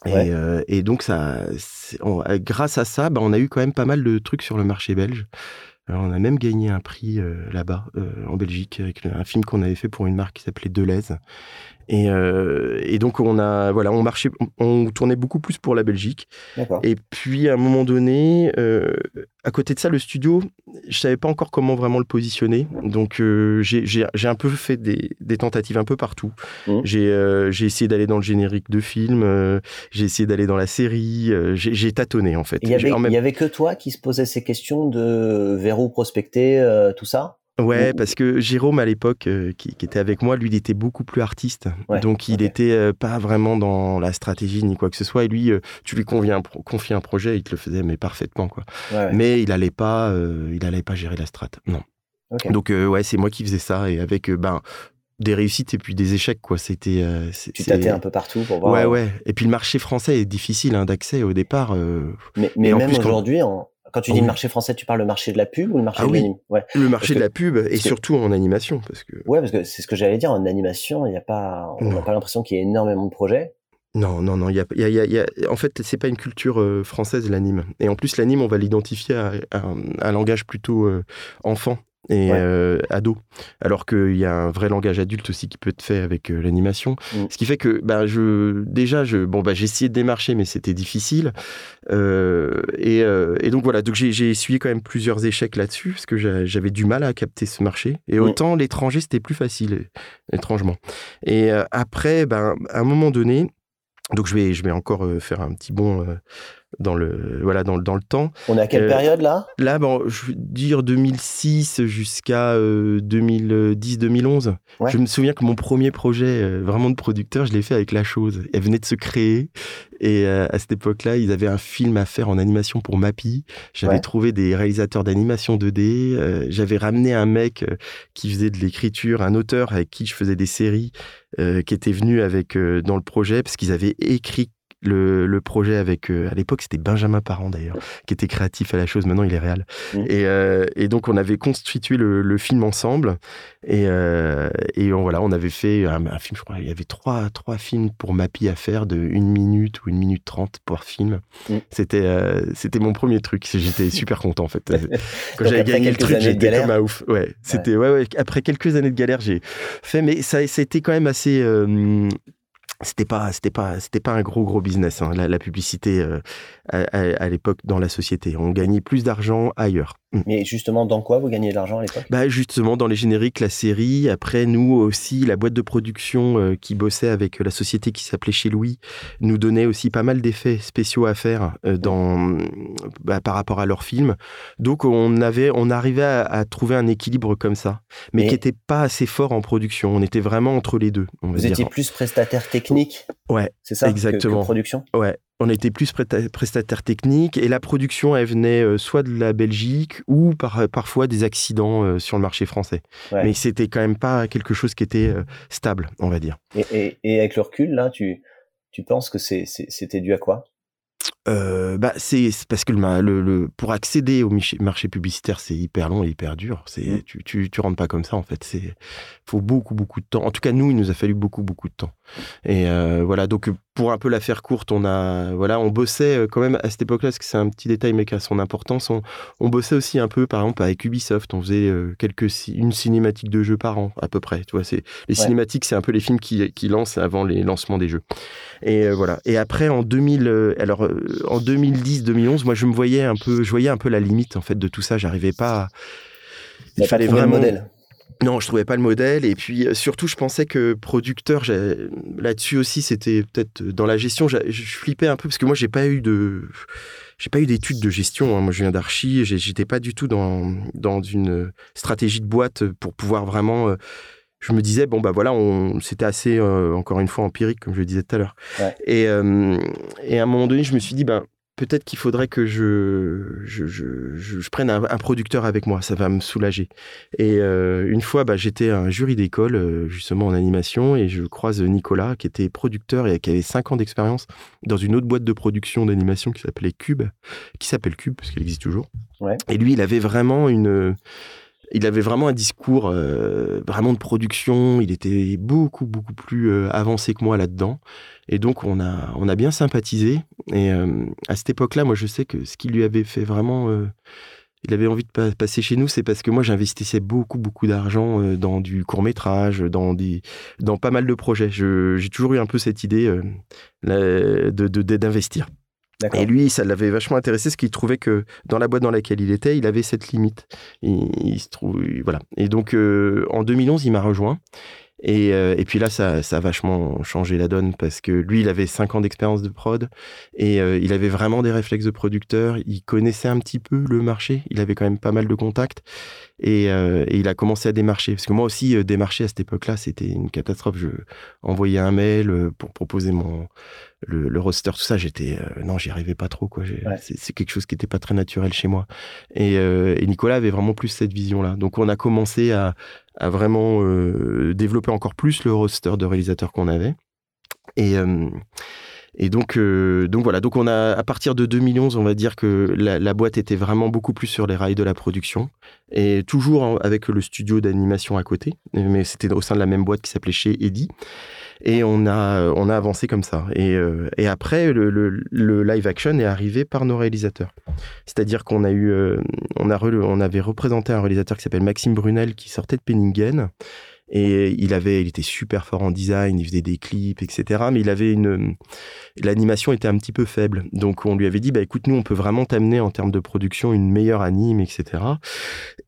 Ouais. Et, euh, et, donc, ça, on, grâce à ça, bah, on a eu quand même pas mal de trucs sur le marché belge. On a même gagné un prix euh, là-bas, euh, en Belgique, avec un film qu'on avait fait pour une marque qui s'appelait Deleuze. Et, euh, et, donc on a voilà, on marchait, on, tournait beaucoup plus pour la Belgique. Et puis à un moment donné, euh, à côté de ça, le studio, je savais pas encore comment vraiment le positionner. Donc euh, j'ai un peu fait des, des, tentatives un peu partout. Mmh. J'ai essayé d'aller dans le générique de film, j'ai essayé d'aller dans la série, j'ai tâtonné en fait. Il y avait, même... y avait que toi qui se posais ces questions de vers où prospecter, tout ça? Ouais, parce que Jérôme à l'époque, euh, qui, qui, était avec moi, lui, il était beaucoup plus artiste. Ouais, donc, il okay. était euh, pas vraiment dans la stratégie ni quoi que ce soit. Et lui, euh, tu lui confiais un, confiais un projet, il te le faisait mais parfaitement quoi. Ouais, mais il allait pas, il allait pas gérer la strat. Non. Okay. Donc ouais, c'est moi qui faisais ça et avec ben des réussites et puis des échecs quoi. C'était. tu tâtais un peu partout pour voir. Ouais ouais. Et puis le marché français est difficile hein, d'accès au départ. mais mais même aujourd'hui en quand tu dis le marché français, tu parles le marché de la pub ou le marché ah de oui. l'anime? Ouais. Le marché de la pub et surtout en animation. Parce que... Ouais, parce que c'est ce que j'allais dire. En animation, il n'y a pas, on n'a pas l'impression qu'il y ait énormément de projets. Non, non, non. Y a, y a, y a, en fait, c'est pas une culture euh, française l'anime. Et en plus, l'anime, on va l'identifier à, à, à, un langage plutôt euh, enfant et ouais. euh, ado. Alors qu'il y a un vrai langage adulte aussi qui peut être fait avec euh, l'animation. Mm. Ce qui fait que bah, je, déjà, je, bon, bah, j'ai essayé de démarcher, mais c'était difficile. Euh, et, et, donc voilà, donc j'ai essuyé quand même plusieurs échecs là-dessus, parce que j'avais du mal à capter ce marché. Et mm. autant l'étranger, c'était plus facile, étrangement. Et après, bah, à un moment donné, Donc je vais, je vais encore faire un petit bond dans le voilà dans, dans le temps. On est à quelle Euh, période là? Là, bon, je veux dire 2006 jusqu'à 2010-2011. Ouais. Je me souviens que mon premier projet euh, vraiment de producteur, je l'ai fait avec La Chose. Elle venait de se créer. Et euh, à cette époque-là, ils avaient un film à faire en animation pour Mappy. J'avais Ouais. trouvé des réalisateurs d'animation 2D. euh, J'avais ramené un mec euh, qui faisait de l'écriture, un auteur avec qui je faisais des séries, euh, qui était venu avec euh, dans le projet parce qu'ils avaient écrit le, le projet avec euh, à l'époque c'était Benjamin Parent d'ailleurs qui était créatif à la chose. Maintenant il est réel. Et, euh, et donc on avait constitué le, le film ensemble. Et, euh, et on, voilà on avait fait un, un film je crois il y avait trois, trois films pour Mappy à faire de une minute ou une minute trente par film. Mhm. c'était c'était mon premier truc. J'étais super content en fait. Quand j'avais gagné le truc j'étais comme un ouf. Ouais c'était ouais. ouais après quelques années de galère j'ai fait mais ça c'était quand même assez c'était pas c'était pas c'était pas un gros gros business hein, la, publicité euh, à, à- l'époque dans la société on gagnait plus d'argent ailleurs. Mais justement, dans quoi vous gagnez de l'argent à l'époque? Bah justement dans les génériques la série. Après nous aussi la boîte de production euh, qui bossait avec la société qui s'appelait chez Louis nous donnait aussi pas mal d'effets spéciaux à faire euh, dans bah, par rapport à leurs films. Donc on avait on arrivait à, à trouver un équilibre comme ça mais, Mais- qui était pas assez fort en production. On était vraiment entre les deux on Vous dire. étiez plus prestataire technique ouais C'est ça? Que- Exactement. Que, production? Ouais, on était plus presta- prestataire technique et la production, elle venait euh, soit de la Belgique ou par, parfois des accidents euh, sur le marché français. Ouais. Mais c'était quand même pas quelque chose qui était euh, stable, on va dire. et, et, et avec le recul, là, tu, tu penses que c'était dû à quoi? Euh, bah, c'est parce que le, ma- le- le- pour accéder au marché publicitaire, c'est hyper long et hyper dur. C'est Mm. tu, tu, tu rentres pas comme ça en fait. C'est faut beaucoup beaucoup de temps. En tout cas, nous, il nous a fallu beaucoup beaucoup de temps. Et euh, voilà. Donc pour un peu la faire courte, on a voilà, on bossait euh, quand même à cette époque-là, parce que c'est un petit détail mais qui a son importance. On, on bossait aussi un peu, par exemple, avec Ubisoft. On faisait euh, quelques une cinématique de jeu par an à peu près. Tu vois, c'est les Ouais. cinématiques, c'est un peu les films qui, qui lancent avant les lancements des jeux. Et euh, voilà. Et après, en 2000, euh, alors en 2010-2011, moi, je me voyais un peu, je voyais un peu la limite en fait de tout ça. J'arrivais pas. à- pas trouvé le modèle. Non, je trouvais pas le modèle. Et puis euh, surtout, je pensais que producteur, là-dessus aussi, c'était peut-être dans la gestion. Je flippais un peu parce que moi, j'ai pas eu de, j'ai pas eu d'études de gestion. hein. Moi, je viens d'archi. J'étais pas du tout dans dans une stratégie de boîte pour pouvoir vraiment. euh, je me disais bon bah voilà, on, c'était assez euh, encore une fois empirique comme je le disais tout à l'heure. Ouais. Et euh, et à un moment donné, je me suis dit ben peut-être qu'il faudrait que je je, je, je- je prenne un, un producteur avec moi, ça va me soulager. Et euh, une fois, bah, j'étais un jury d'école, euh, justement en animation, et je croise Nicolas, qui était producteur et qui avait 5 ans d'expérience dans une autre boîte de production d'animation qui s'appelait Cube, qui s'appelle Cube, parce qu'elle existe toujours. Ouais. Et lui, il avait vraiment une... Il avait vraiment un discours euh, vraiment de production. Il était beaucoup, beaucoup plus euh, avancé que moi là-dedans. Et donc, on a, on a bien sympathisé. Et euh, à cette époque-là, moi, je sais que ce qui lui avait fait vraiment euh, il avait envie de pa- passer chez nous, c'est parce que moi j'investissais beaucoup beaucoup d'argent euh, dans du court métrage, dans des, dans pas mal de projets. Je- J'ai toujours eu un peu cette idée la- de de- d'investir. Et lui, ça l'avait vachement intéressé, parce qu'il trouvait que dans la boîte dans laquelle il était, il avait cette limite. Il, il se trouve, voilà. Et donc, euh, en 2011, il m'a rejoint. Et, euh, et puis là, ça, ça a vachement changé la donne parce que lui, il avait 5 ans d'expérience de prod et euh, il avait vraiment des réflexes de producteur. Il connaissait un petit peu le marché. Il avait quand même pas mal de contacts et, euh, et il a commencé à démarcher. Parce que moi aussi, euh, démarcher à cette époque-là, c'était une catastrophe. Je envoyais un mail euh, pour proposer mon le, le roster, tout ça. J'étais non, j'y arrivais pas trop. quoi. J'ai- Ouais. C'est quelque chose qui n'était pas très naturel chez moi. Et, euh, et Nicolas avait vraiment plus cette vision-là. Donc on a commencé à, à vraiment euh, développer encore plus le roster de réalisateurs qu'on avait. Et, euh, et donc, euh, donc voilà, donc on a à partir de 2011, on va dire que la, la boîte était vraiment beaucoup plus sur les rails de la production et toujours avec le studio d'animation à côté, mais c'était au sein de la même boîte qui s'appelait chez Eddy. Et on a, on a avancé comme ça. Et, euh, et après, le, le- le live action est arrivé par nos réalisateurs. C'est-à-dire qu'on a eu, euh, on, a re- on avait représenté un réalisateur qui s'appelle Maxime Brunel qui sortait de Penningen. Et il avait, il était super fort en design, il faisait des clips, etc. Mais il avait une, l'animation était un petit peu faible. Donc on lui avait dit, bah écoute, nous on peut vraiment t'amener en termes de production une meilleure anime, etc.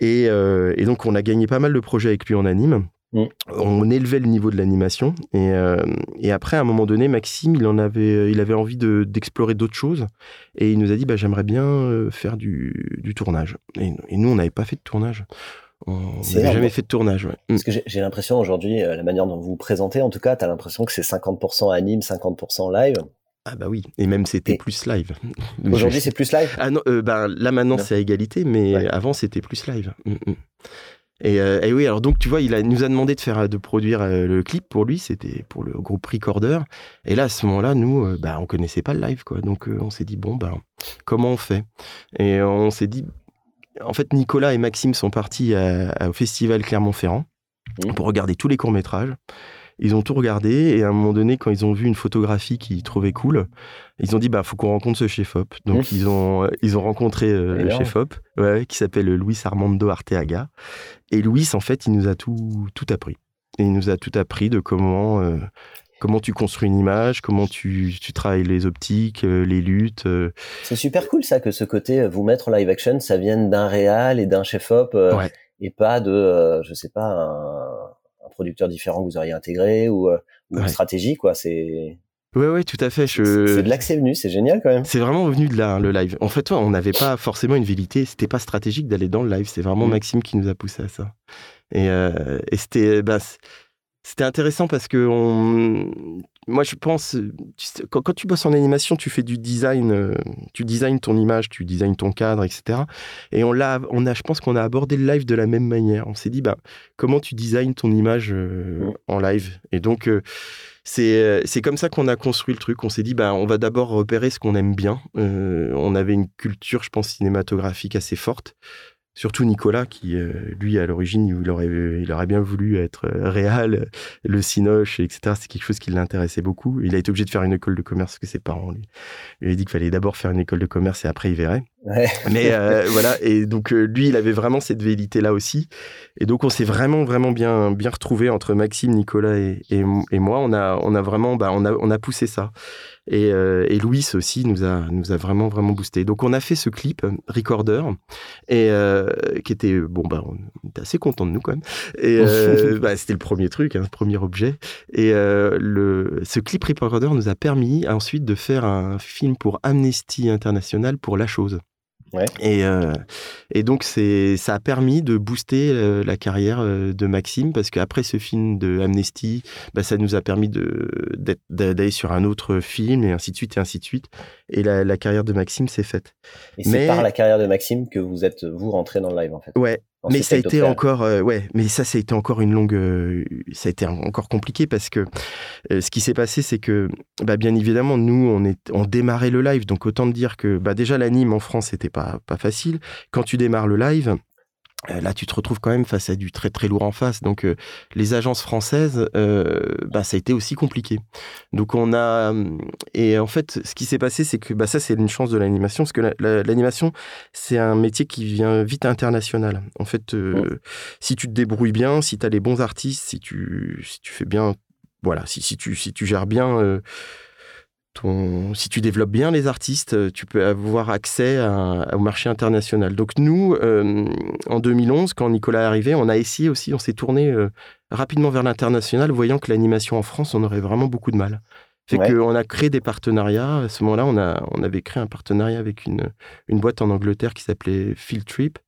Et, euh, et donc on a gagné pas mal de projets avec lui en anime. Mm. On élevait le niveau de l'animation et, euh, et, après à un moment donné, Maxime, il en avait, il avait envie d'explorer d'autres choses et il nous a dit bah, j'aimerais bien euh, faire du, du tournage. Et, nous, on n'avait pas fait de tournage. On n'avait jamais fait de tournage. Mm. Parce que j'ai l'impression aujourd'hui, euh, la manière dont vous vous présentez, en tout cas, tu as l'impression que c'est 50% anime, 50% live. Ah bah oui, et même c'était plus live. Aujourd'hui c'est plus live? Ah non, bah, là maintenant c'est à égalité, mais avant c'était plus live. Mm, euh, et, oui, alors donc tu vois, il, a, nous a demandé de faire, de produire euh, le clip pour lui, c'était pour le groupe Recorder. Et là, à ce moment-là, nous, euh, bah, on connaissait pas le live, quoi. Donc on s'est dit bon, ben, comment on fait? Et on s'est dit, en fait, Nicolas et Maxime sont partis au festival Clermont-Ferrand mmh. pour regarder tous les courts métrages. Ils ont tout regardé et à un moment donné, quand ils ont vu une photographie qu'ils trouvaient cool, ils ont dit bah faut qu'on rencontre ce chef-op. Donc ils ont ils ont rencontré le chef-op ouais, qui s'appelle Luis Armando Arteaga. Et Luis en fait il nous a tout tout appris. Et il nous a tout appris de comment euh, comment tu construis une image, comment tu, tu travailles les optiques, euh, les luttes. Euh. C'est super cool ça que ce côté vous mettre live action, ça vienne d'un réal et d'un chef-op et pas de je sais pas un producteurs différents que vous auriez intégré ou, euh, une stratégie, quoi. C'est. Oui, oui, tout à fait. C'est de là que c'est venu, c'est génial quand même. C'est vraiment venu de là, le live. En fait, on n'avait pas forcément une vérité, c'était pas stratégique d'aller dans le live, c'est vraiment mm. Maxime qui nous a poussé à ça. Et, euh, et c'était bah, c'était intéressant parce que on, moi, je pense, quand, quand, tu bosses en animation, tu fais du design, euh, tu designs ton image, tu designs ton cadre, etc. Et on l'a, on a, je pense qu'on a abordé le live de la même manière. On s'est dit, bah, comment tu designs ton image euh, en live? Et donc, euh, c'est, c'est comme ça qu'on a construit le truc. On s'est dit, bah, on va d'abord repérer ce qu'on aime bien. on avait une culture, je pense, cinématographique assez forte. Surtout Nicolas, qui, euh, lui, à l'origine, il aurait, aurait bien voulu être euh, réel, le cinoche, etc. C'est quelque chose qui l'intéressait beaucoup. Il a été obligé de faire une école de commerce parce que ses parents lui, lui ont dit qu'il fallait d'abord faire une école de commerce et après il verrait. Mais euh, voilà, et donc lui, il avait vraiment cette vérité-là aussi. Et donc on s'est vraiment, vraiment bien, bien retrouvé entre Maxime, Nicolas et, et, moi. On a, on a vraiment, bah, on a, on a poussé ça. Et, euh, et, Louis aussi nous a, nous a vraiment, vraiment boosté. Donc, on a fait ce clip, Recorder, et, euh, qui était, bon, bah, on était assez content de nous quand même. Et euh, bah, c'était le premier truc, hein, le premier objet. Et le, ce clip Recorder nous a permis ensuite de faire un film pour Amnesty International pour La Chose. Et, euh, et donc, ça a permis de booster euh, la carrière euh, de Maxime parce qu'après ce film de Amnesty, bah, ça nous a permis d'aller sur un autre film et ainsi de suite et ainsi de suite. Et la, la carrière de Maxime s'est faite. Et c'est par la carrière de Maxime que vous êtes, vous, rentré dans le live en fait. Ouais, mais ça a été encore, euh, ouais, mais ça, ça a été encore une longue, euh, ça a été encore compliqué parce que euh, ce qui s'est passé, c'est que, bah, bien évidemment, nous, on est, on démarrait le live, donc autant dire que, bah, déjà l'anime en France, c'était pas pas facile. Quand tu démarres le live, là, tu te retrouves quand même face à du très très lourd en face. Donc, euh, les agences françaises, euh, bah, ça a été aussi compliqué. Donc, on a et en fait, ce qui s'est passé, c'est que bah, ça, c'est une chance de l'animation, parce que l'animation, c'est un métier qui vient vite international. En fait, si tu te débrouilles bien, si tu as les bons artistes, si tu si tu fais bien, voilà, si si tu si tu gères bien si tu développes bien les artistes, euh, tu peux avoir accès au marché international. Donc nous, euh, en 2011, quand Nicolas est arrivé, on a essayé aussi, on s'est tourné euh, rapidement vers l'international, voyant que l'animation en France, on aurait vraiment beaucoup de mal. Fait qu'on a créé des partenariats. À ce moment-là, on, a, on avait créé un partenariat avec une, une boîte en Angleterre qui s'appelait Field Trip,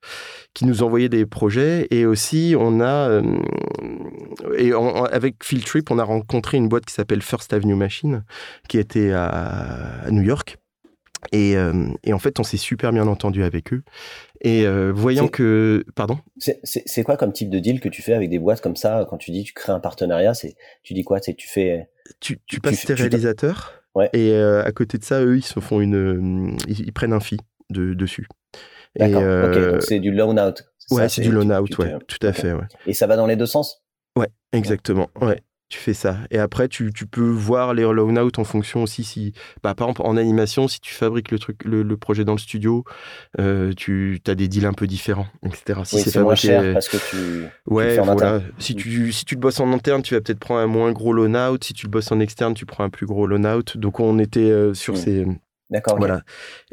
qui nous envoyait des projets. Et aussi, on a, euh, et avec Field Trip, on a rencontré une boîte qui s'appelle First Avenue Machine, qui était à, à New York. Et, euh, et, en fait, on s'est super bien entendu avec eux. Et euh, voyant que, pardon? C'est quoi comme type de deal que tu fais avec des boîtes comme ça quand tu dis tu crées un partenariat C'est tu dis quoi? C'est tu fais tu, tu, passes tes réalisateurs. Et euh, à côté de ça, eux, ils se font une, ils, prennent un fee de, dessus. D'accord. ok. c'est du loan out. Ouais, c'est du loan out. Ouais, tout à fait. Ouais. Et ça va dans les deux sens? Ouais, exactement. Ouais tu fais ça. Et après, tu, tu peux voir les loan out en fonction aussi si, bah, par exemple, en animation, si tu fabriques le truc, le, projet dans le studio, euh, tu as des deals un peu différents, etc. Si c'est moins cher parce que tu, ouais, voilà. Si tu, si tu le bosses en interne, tu vas peut-être prendre un moins gros loan out. Si tu le bosses en externe, tu prends un plus gros loan out. Donc, on était euh, sur mm. ces D'accord. Voilà.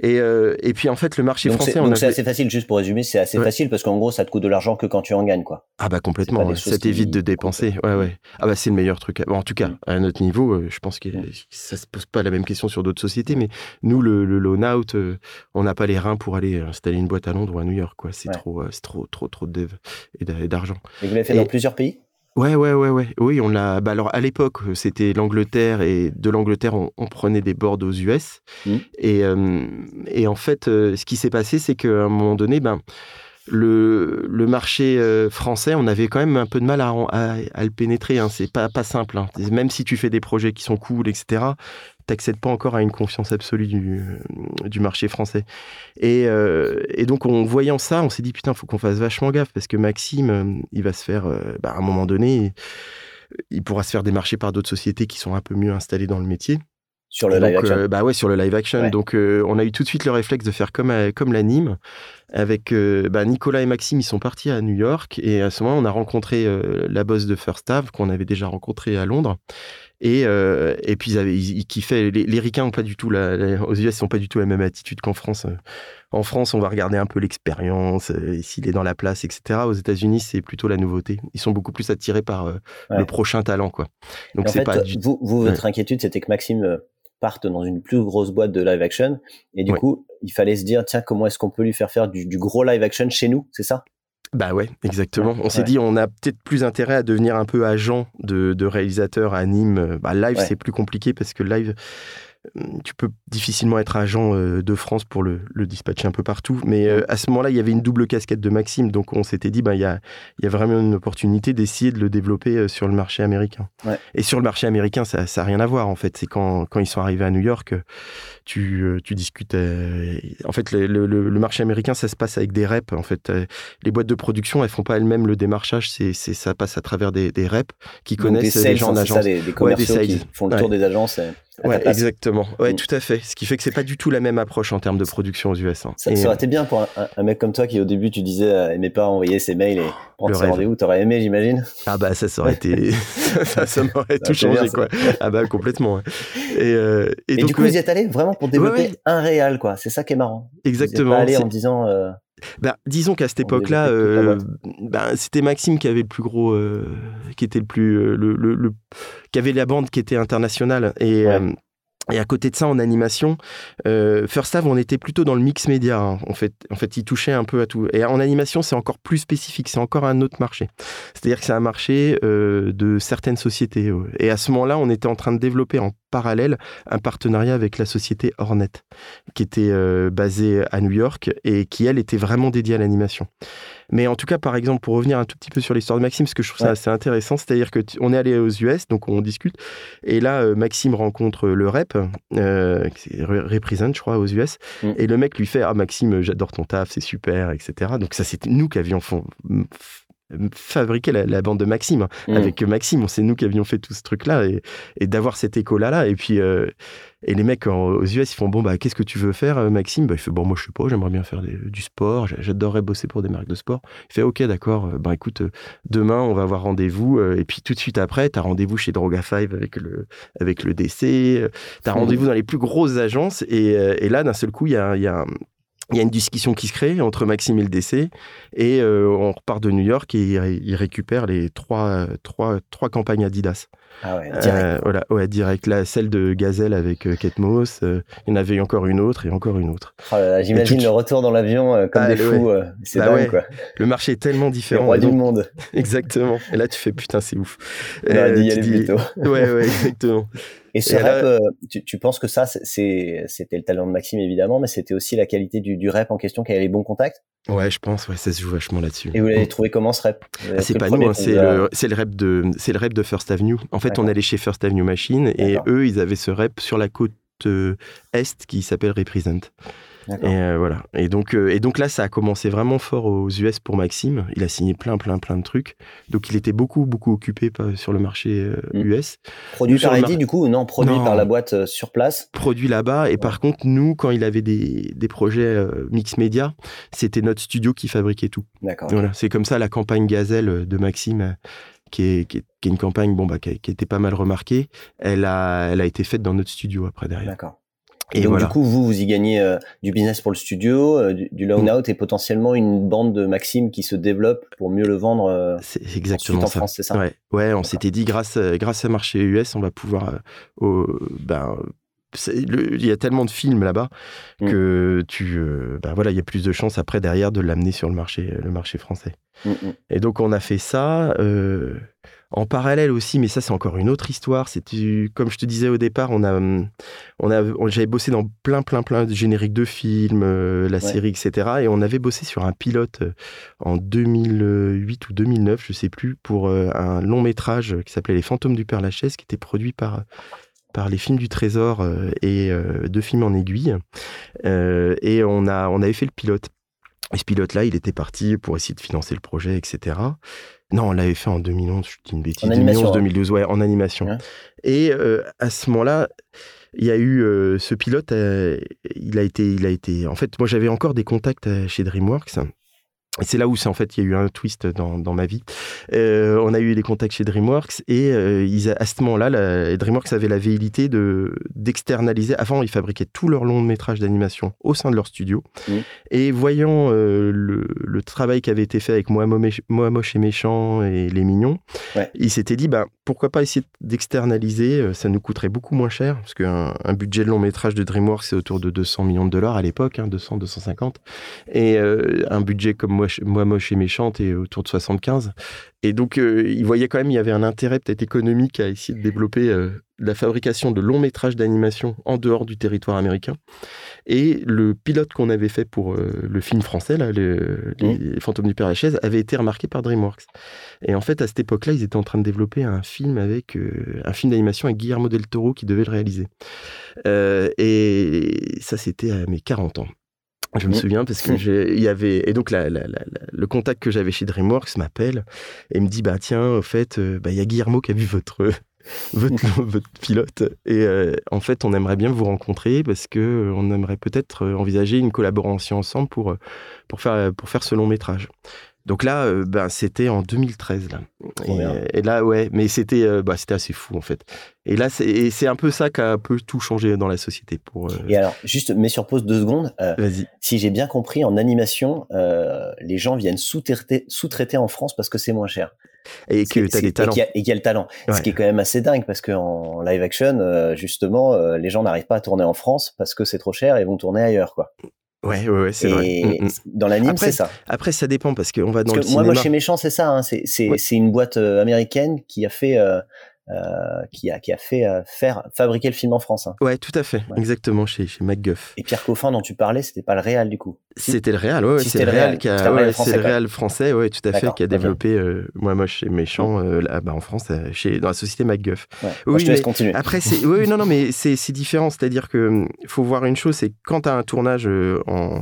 Et, euh, et puis en fait, le marché français, on donc c'est assez facile, juste pour résumer, c'est assez facile parce qu'en gros, ça te coûte de l'argent que quand tu en gagnes, quoi. Ah bah complètement. Ça t'évite de dépenser. Ouais, ouais. Ah bah c'est le meilleur truc. en tout cas, mm. à notre niveau, euh, je pense que mm. ça se pose pas la même question sur d'autres sociétés, mais nous, le, le loan out, euh, on n'a pas les reins pour aller installer une boîte à Londres ou à New York, quoi. C'est trop, c'est trop, trop, trop de dev et d'argent. Et vous l'avez fait dans plusieurs pays? Ouais, ouais, ouais, ouais. Oui, on l'a. Bah alors, à l'époque, c'était l'Angleterre et de l'Angleterre, on, prenait des boards aux US. Mmh. Et, euh, et, en fait, euh, ce qui s'est passé, c'est qu'à un moment donné, ben, le, le marché euh, français, on avait quand même un peu de mal à, à, le pénétrer. Hein. C'est pas, pas simple. Hein. Même si tu fais des projets qui sont cool, etc., t'accèdes pas encore à une confiance absolue du, du marché français. Et, euh, et, donc, en voyant ça, on s'est dit, putain, faut qu'on fasse vachement gaffe parce que Maxime, euh, il va se faire, euh, bah, à un moment donné, il pourra se faire démarcher par d'autres sociétés qui sont un peu mieux installées dans le métier. Sur le live action. bah ouais, sur le live action. Donc, on a eu tout de suite le réflexe de faire comme, comme l'anime. Avec bah, Nicolas et Maxime, ils sont partis à New York. Et à ce moment, on a rencontré la boss de First Ave, qu'on avait déjà rencontré à Londres. Et, euh, et puis, ils, avaient, ils, kiffaient. Les, les Ricains ont pas du tout la, aux US, ils n'ont pas du tout la même attitude qu'en France. En France, on va regarder un peu l'expérience, euh, s'il est dans la place, etc. Aux États-Unis, c'est plutôt la nouveauté. Ils sont beaucoup plus attirés par euh, le prochain talent, quoi. Donc, c'est pas. Vous, vous, votre inquiétude, c'était que Maxime parte dans une plus grosse boîte de live action. Et du coup, il fallait se dire, tiens, comment est-ce qu'on peut lui faire faire du, du gros live action chez nous, c'est ça? Bah ouais, exactement. On s'est dit, on a peut-être plus intérêt à devenir un peu agent de, de réalisateur anime. Bah, live, c'est plus compliqué parce que live, tu peux difficilement être agent euh, de France pour le, dispatcher un peu partout. Mais euh, à ce moment-là, il y avait une double casquette de Maxime. Donc on s'était dit, ben, il, y a, il y a vraiment une opportunité d'essayer de le développer euh, sur le marché américain. Et sur le marché américain, ça n'a rien à voir, en fait. C'est quand, quand ils sont arrivés à New York, tu, tu discutes. en fait, le, le, marché américain, ça se passe avec des reps. En fait, les boîtes de production, elles font pas elles-mêmes le démarchage. C'est, ça passe à travers des, des reps qui connaissent des les gens en agence. des, commerciaux qui font le tour des agences. Ouais, exactement. Ouais, mm. tout à fait. Ce qui fait que c'est pas du tout la même approche en termes de production aux US. Hein. Ça, aurait été bien pour un, mec comme toi qui au début tu disais euh, aimait pas envoyer ses mails et prendre ses rendez-vous. T'aurais aimé, j'imagine. Ah bah ça, ça aurait été, ça, ça m'aurait tout changé quoi. Ah bah complètement. Et, euh, et, donc, du coup vous y êtes allé vraiment pour développer un réal quoi. C'est ça qui est marrant. Exactement. Vous pas allé en disant. Euh... Ben, disons qu'à cette époque-là, euh, ben, c'était Maxime qui avait le plus gros, euh, qui était le plus, euh, le, le, le, qui avait la bande qui était internationale et ouais. Et à côté de ça, en animation, euh, First Ave, on était plutôt dans le mix média. Hein. En fait, en fait, il touchait un peu à tout. Et en animation, c'est encore plus spécifique. C'est encore un autre marché. C'est-à-dire que c'est un marché euh, de certaines sociétés. Et à ce moment-là, on était en train de développer en parallèle un partenariat avec la société Hornet, qui était euh, basée à New York et qui, elle, était vraiment dédiée à l'animation. Mais en tout cas, par exemple, pour revenir un tout petit peu sur l'histoire de Maxime, parce que je trouve ça assez intéressant, c'est-à-dire que on est allé aux US, donc on discute, et là, euh, Maxime rencontre le rep, euh, Represent, je crois, aux US, mm. et le mec lui fait Ah, Maxime, j'adore ton taf, c'est super, etc. Donc ça, c'était nous qui avions fabriqué la, bande de Maxime. Hein. Mm. Avec Maxime, c'est nous qui avions fait tout ce truc-là, et, et d'avoir cet écho-là, là, et puis. Euh, et les mecs aux US, ils font bon bah qu'est-ce que tu veux faire, euh, Maxime? Bah il fait bon moi je sais pas, j'aimerais bien faire du sport, j'adorerais bosser pour des marques de sport. Il fait ok d'accord, euh, bah écoute euh, demain on va avoir rendez-vous et puis tout de suite après t'as rendez-vous chez Droga 5 avec le avec le DC, t'as rendez-vous dans les plus grosses agences et, et là d'un seul coup il y a, y a il y a une discussion qui se crée entre Maxime et le DC et on repart de New York et il, récupère les trois, trois, trois campagnes Adidas. Ah ouais, direct. Euh, voilà, ouais, direct. Là, celle de Gazelle avec euh, Kate Moss. Euh, il y en avait encore une autre et encore une autre. Oh J'imagine le retour dans l'avion comme ah, des fous. c'est bah dingue, quoi. Le marché est tellement différent. Le roi du monde. Exactement. Et là, tu fais putain, c'est ouf. On aurait dû y aller plus tôt. ouais, ouais, exactement. Et ce rep, tu, tu, penses que ça, c'était le talent de Maxime évidemment, mais c'était aussi la qualité du, du rep en question qui avait les bons contacts? Ouais, je pense, ouais, ça se joue vachement là-dessus. Et vous l'avez trouvé comment ce rep ah, C'est pas nous, hein, c'est le, le, rep de, c'est le rep de First Avenue. En fait, on allait chez First Avenue Machine et eux, ils avaient ce rep sur la côte euh, est qui s'appelle Represent. Et euh, voilà. Et donc, euh, et donc là, ça a commencé vraiment fort aux US pour Maxime. Il a signé plein, plein, plein de trucs. Donc il était beaucoup, beaucoup occupé sur le marché US. Mm. Produit par Eddie, du coup, non Produit par la boîte sur place? Produit là-bas. Et par contre, nous, quand il avait des, des projets mix média, c'était notre studio qui fabriquait tout. D'accord. Voilà. C'est comme ça la campagne Gazelle de Maxime qui est, qui, est, une campagne bon, bah, qui, a, été pas mal remarquée, elle a, elle a été faite dans notre studio après derrière. D'accord. Et, donc, du coup, vous, vous y gagnez euh, du business pour le studio, euh, du, loan-out mm. et potentiellement une bande de Maxime qui se développe pour mieux le vendre euh, c'est exactement en ça. France, c'est ça Ouais, ouais on s'était dit, grâce, grâce à marché US, on va pouvoir. ben, il y a tellement de films là-bas mm. que tu, ben voilà, il y a plus de chances après derrière de l'amener sur le marché, le marché français. Mm, et donc on a fait ça. En parallèle aussi, mais ça c'est encore une autre histoire. C'est comme je te disais au départ, on a, on a, j'avais bossé dans plein, plein, plein de génériques de films, euh, la série, etc. Et on avait bossé sur un pilote euh, en 2008 ou 2009, je sais plus, pour euh, un long métrage qui s'appelait Les Fantômes du Père Lachaise, qui était produit par par les films du Trésor et deux films en aiguille. et on a, on avait fait le pilote. Et ce pilote-là, il était parti pour essayer de financer le projet, etc. Non, on l'avait fait en 2011, je dis une bêtise. 2011, 2012, ouais, en animation. Et euh, à ce moment-là, il y a eu euh, ce pilote, euh, il a été, il a été. En fait, moi, j'avais encore des contacts chez DreamWorks et c'est là où c'est en fait il y a eu un twist dans, dans ma vie. Euh, on a eu des contacts chez DreamWorks et euh, ils, à ce moment-là, DreamWorks avait la véhilité de d'externaliser. Avant, ils fabriquaient tous leurs longs métrages d'animation au sein de leur studio. Mmh. Et voyant euh, le, le, travail qui avait été fait avec Moi, Moche et Méchant et Les Mignons, ils s'étaient dit bah, pourquoi pas essayer d'externaliser Ça nous coûterait beaucoup moins cher parce qu'un un budget de long métrage de DreamWorks c'est autour de 200 millions de dollars à l'époque, hein, 200, 250. Et un budget comme Moi, moi moche et méchante et autour de 75. Et donc, euh, il voyait quand même, il y avait un intérêt peut-être économique à essayer de développer euh, la fabrication de longs métrages d'animation en dehors du territoire américain. Et le pilote qu'on avait fait pour euh, le film français, là, les, mmh. Fantômes du Père Lachaise, avait été remarqué par DreamWorks. Et en fait, à cette époque-là, ils étaient en train de développer un film avec un film d'animation avec Guillermo del Toro qui devait le réaliser. et ça, c'était à mes 40 ans. Je me mmh. souviens parce que mmh. il y avait et donc le contact que j'avais chez DreamWorks m'appelle et me dit bah tiens au fait euh, bah, il y a Guillermo qui a vu votre votre, votre pilote et euh, en fait on aimerait bien vous rencontrer parce que euh, on aimerait peut-être envisager une collaboration ensemble pour pour faire pour faire ce long métrage. Donc là, euh, ben, c'était en 2013. Là. Et, là, ouais, mais c'était euh, bah, c'était assez fou en fait. Et là, c'est un peu ça qui a un peu tout changé dans la société. Pour, euh, Et alors, juste mets sur pause deux secondes. Vas-y. Si j'ai bien compris, en animation, les gens viennent sous-traiter sous -traiter en France parce que c'est moins cher. Et que tu as des talents. Et qu'il y, a le talent. Ce qui est quand même assez dingue parce qu'en live action, justement, les gens n'arrivent pas à tourner en France parce que c'est trop cher et vont tourner ailleurs. quoi. Ouais, ouais, ouais c'est vrai. Mm, mm. Dans l'anime, c'est ça. Après, ça dépend parce qu'on va dans le cinéma. Moi, moi, chez Méchant, c'est ça. Hein, c'est c'est une boîte euh, américaine qui a fait euh, euh, qui a qui a fait euh, faire fabriquer le film en France. Hein. Ouais, tout à fait, exactement chez chez MacGuff. Et Pierre Coffin dont tu parlais, c'était pas le réal du coup. C'était le réal, ouais, c'est le réal qui a, ouais, c'est le français, ouais, tout à fait, qui a développé euh, moi moche et méchant là, bah, en France, chez dans la société MacGuff. Ouais. Oui, je te laisse continuer. Après, c'est oui, non, non, mais c'est c'est différent, c'est-à-dire que hum, faut voir une chose, c'est quand tu as un tournage en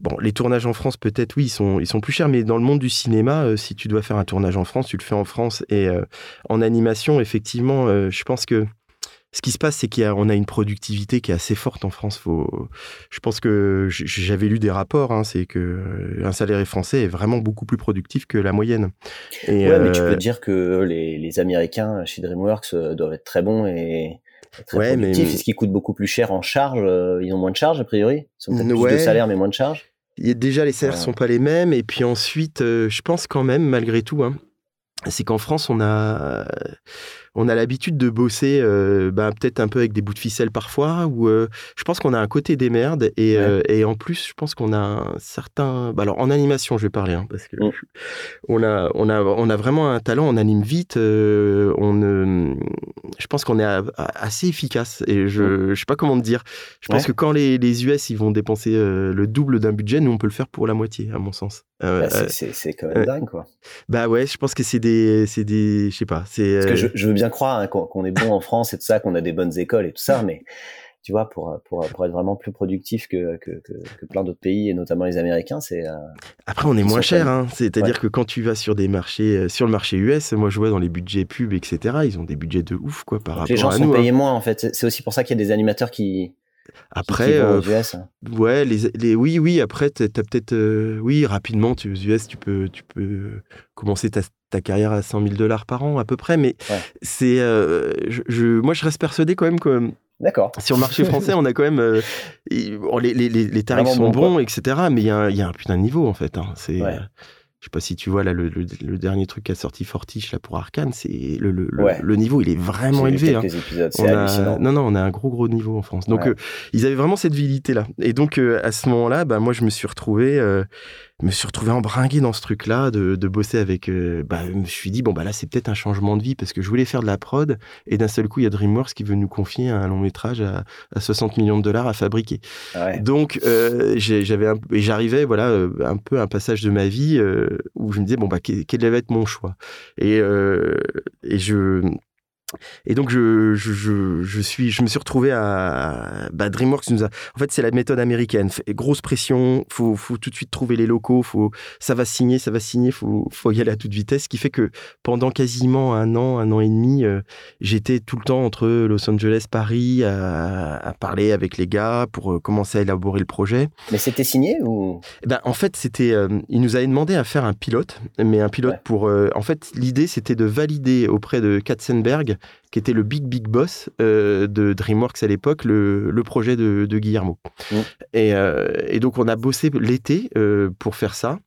Bon, les tournages en France, peut-être, oui, ils sont, ils sont plus chers, mais dans le monde du cinéma, euh, si tu dois faire un tournage en France, tu le fais en France. Et euh, en animation, effectivement, euh, je pense que ce qui se passe, c'est qu'on a, a, une productivité qui est assez forte en France. Faut, je pense que j'avais lu des rapports, hein, c'est que un salarié français est vraiment beaucoup plus productif que la moyenne. Et, ouais, mais tu peux dire que les, les Américains chez DreamWorks doivent être très bons et très ouais. Mais... ce qui coûte beaucoup plus cher en charge Ils ont moins de charges, a priori Ils ont peut-être plus de salaire, mais moins de charges Déjà, les salaires ne sont pas les mêmes. Et puis ensuite, euh, je pense quand même, malgré tout, hein, c'est qu'en France, on a on a l'habitude de bosser euh, bah, peut-être un peu avec des bouts de ficelle parfois, ou euh, je pense qu'on a un côté des merdes, et, euh, et en plus, je pense qu'on a un certain... Bah, alors, en animation, je vais parler, hein, parce que mm. on, a, on, a, on a vraiment un talent, on anime vite, on, je pense qu'on est assez efficace, et je ne mm. sais pas comment te dire. Je pense que quand les, les, US, ils vont dépenser le double d'un budget, nous, on peut le faire pour la moitié, à mon sens. Bah, c'est quand même dingue, quoi. Bah ouais, je pense que c'est des... des je sais pas, c'est... Parce que je, je veux bien croire hein, qu'on est bon en France et tout ça, qu'on a des bonnes écoles et tout ça, mais tu vois, pour, pour, pour être vraiment plus productif que, que, que, plein d'autres pays, et notamment les Américains, c'est... Euh, Après, on est moins cher, hein. c'est-à-dire que quand tu vas sur des marchés, euh, sur le marché US, moi je vois dans les budgets pub, etc., ils ont des budgets de ouf, quoi, par rapport à nous. Les gens sont payés hein. moins, en fait. C'est aussi pour ça qu'il y a des animateurs qui... Après, euh, US. ouais, les, les, oui, oui. Après, tu as peut-être, oui, rapidement, tu aux US, tu peux, tu peux commencer ta, ta carrière à 100 000 dollars par an à peu près. Mais c'est, je, moi, je reste persuadé quand même que D'accord. Sur le marché français, on a quand même. les, les, les, tarifs sont bons, etc. Mais il y, y, a un putain de niveau, en fait. Hein. C'est je sais pas si tu vois là le, dernier truc qui a sorti Fortiche là pour Arkane, c'est le, le, niveau il est vraiment élevé. Hein. non non, on a un gros gros niveau en France. Donc euh, ils avaient vraiment cette vilité là. Et donc euh, à ce moment-là, bah, moi je me suis retrouvé euh, me suis retrouvé embringué dans ce truc-là, de, de, bosser avec. Euh, bah, je me suis dit, bon, bah là, c'est peut-être un changement de vie parce que je voulais faire de la prod et d'un seul coup, il y a DreamWorks qui veut nous confier un long métrage à, à 60 millions de dollars à fabriquer. Donc, euh, j'avais et j'arrivais, voilà, euh, un peu un passage de ma vie où je me disais, bon, bah, quel, quel va être mon choix? Et, et je et donc je, je, je, suis, je me suis retrouvé à bah, DreamWorks nous a. En fait, c'est la méthode américaine. Grosse pression, faut, faut tout de suite trouver les locaux, faut, ça va signer, ça va signer, faut, faut y aller à toute vitesse. Ce qui fait que pendant quasiment un an, un an et demi, euh, j'étais tout le temps entre Los Angeles, Paris, à, à, parler avec les gars pour euh, commencer à élaborer le projet. Mais c'était signé ou? Eh ben, en fait, c'était, euh, il nous avait demandé à faire un pilote, mais un pilote pour. en fait, l'idée c'était de valider auprès de Katzenberg qui était le big big boss euh, de DreamWorks à l'époque, le, projet de, Guillermo. Mmh. Euh, et, donc on a bossé l'été euh, pour faire ça.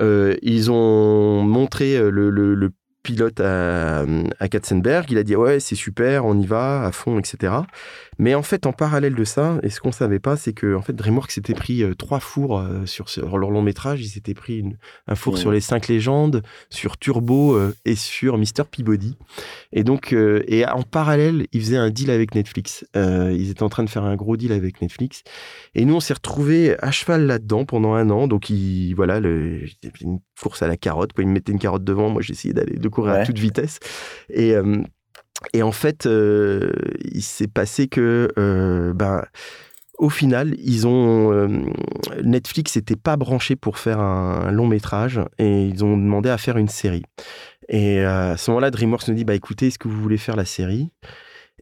ils ont montré le, le pilote à, à Katzenberg. Il a dit ouais, c'est super, on y va à fond, etc. Mais en fait, en parallèle de ça, et ce qu'on savait pas, c'est que en fait, DreamWorks s'était pris euh, trois fours euh, sur, leur long métrage. Ils s'étaient pris un four sur les cinq légendes, sur Turbo euh, et sur Mr Peabody. Et donc, et en parallèle, ils faisaient un deal avec Netflix. ils étaient en train de faire un gros deal avec Netflix. Et nous, on s'est retrouvés à cheval là-dedans pendant un an. Donc, il, voilà, le, une course à la carotte. Quoi. Ils me mettaient une carotte devant. Moi, j'essayais d'aller de courir à toute vitesse. Et et en fait, euh, il s'est passé que, euh, ben, au final, ils ont euh, Netflix n'était pas branché pour faire un, long métrage et ils ont demandé à faire une série. Et à ce moment-là, DreamWorks nous dit bah écoutez, est-ce que vous voulez faire la série?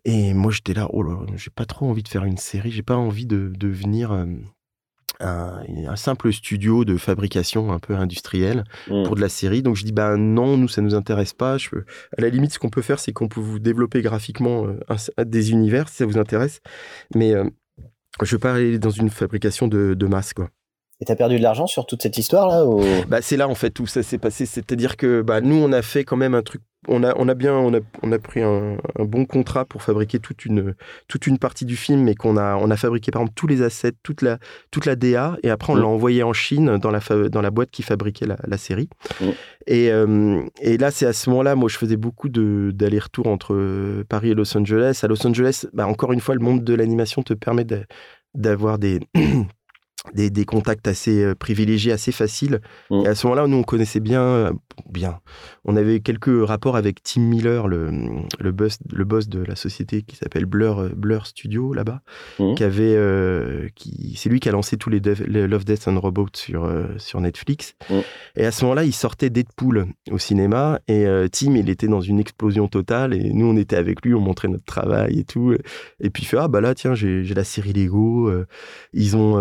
Et moi, j'étais là, oh là, j'ai pas trop envie de faire une série, j'ai pas envie de, de un, simple studio de fabrication un peu industriel mmh. pour de la série. Donc je dis bah non, nous ça nous intéresse pas. Je à la limite, ce qu'on peut faire, c'est qu'on peut vous développer graphiquement euh, des univers si ça vous intéresse, mais je euh, je veux pas aller dans une fabrication de, de masse quoi. Et t'as perdu de l'argent sur toute cette histoire là bah, c'est là en fait où ça s'est passé. C'est-à-dire que bah, nous on a fait quand même un truc on a, on a bien, on a, on a pris un, bon contrat pour fabriquer toute une, toute une partie du film, mais qu'on a, on a fabriqué par exemple tous les assets, toute la, toute la DA, et après on mmh. l'a envoyé en Chine dans la, dans la boîte qui fabriquait la, série. Mmh. Et, euh, et, là, c'est à ce moment-là, moi, je faisais beaucoup d'aller-retour entre Paris et Los Angeles. À Los Angeles, bah, encore une fois, le monde de l'animation te permet d'avoir des des, contacts assez euh, privilégiés, assez faciles. Mm. Et à ce moment-là, nous, on connaissait bien, euh, bien. On avait quelques rapports avec Tim Miller, le, le, boss, le boss de la société qui s'appelle Blur, euh, Blur Studio, là-bas, mm. qui avait, qui, c'est lui qui a lancé tous les, Love, Death and Robots sur, sur Netflix. Mm. Et à ce moment-là, il sortait Deadpool au cinéma et Tim, il était dans une explosion totale et nous, on était avec lui, on montrait notre travail et tout. Et puis il fait, ah bah là, tiens, j'ai la série Lego, ils ont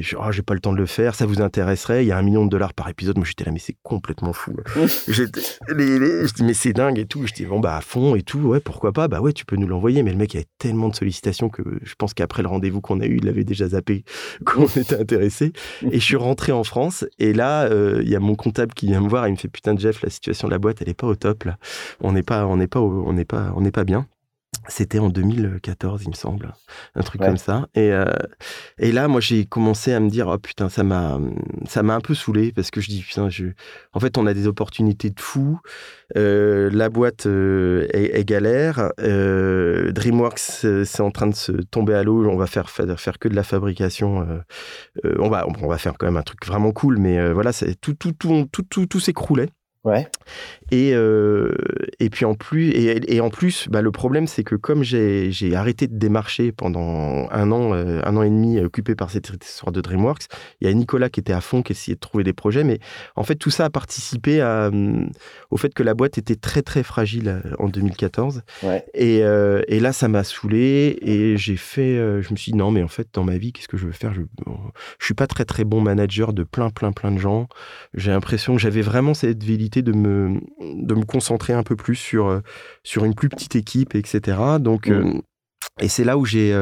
je oh, j'ai pas le temps de le faire, ça vous intéresserait, il y a un million de dollars par épisode. Moi, j'étais là, mais c'est complètement fou. je dis, mais c'est dingue et tout. Je dis, bon, bah, à fond et tout, ouais, pourquoi pas, bah ouais, tu peux nous l'envoyer. Mais le mec avait tellement de sollicitations que je pense qu'après le rendez-vous qu'on a eu, il avait déjà zappé qu'on était intéressé. Et je suis rentré en France, et là, euh, il y a mon comptable qui vient me voir, il me fait, putain, Jeff, la situation de la boîte, elle est pas au top, là. On n'est pas, on n'est pas, on n'est pas, on n'est pas bien. C'était en 2014, il me semble, un truc comme ça. Et, euh, et là, moi, j'ai commencé à me dire, oh putain, ça m'a, ça m'a un peu saoulé parce que je dis, putain, je... en fait, on a des opportunités de fou. Euh, la boîte euh, est, galère. DreamWorks, c'est en train de se tomber à l'eau. On va faire, faire, faire que de la fabrication. on va, on va faire quand même un truc vraiment cool, mais voilà, tout, tout, tout, tout, tout, tout s'écroulait. Ouais. Et, euh, et puis en plus, et, et en plus bah, le problème, c'est que comme j'ai arrêté de démarcher pendant un an, euh, un an et demi occupé par cette histoire de DreamWorks, il y a Nicolas qui était à fond, qui essayait de trouver des projets, mais en fait, tout ça a participé à, au fait que la boîte était très très fragile euh, en 2014. Ouais. Et, et, là, ça m'a saoulé et j'ai fait, je me suis dit non, mais en fait, dans ma vie, qu'est-ce que je veux faire? Je, je suis pas très très bon manager de plein plein plein de gens. J'ai l'impression que j'avais vraiment cette vérité de me, de me concentrer un peu plus sur, euh, sur une plus petite équipe, etc. Donc, mmh. euh, Et c'est là où j'ai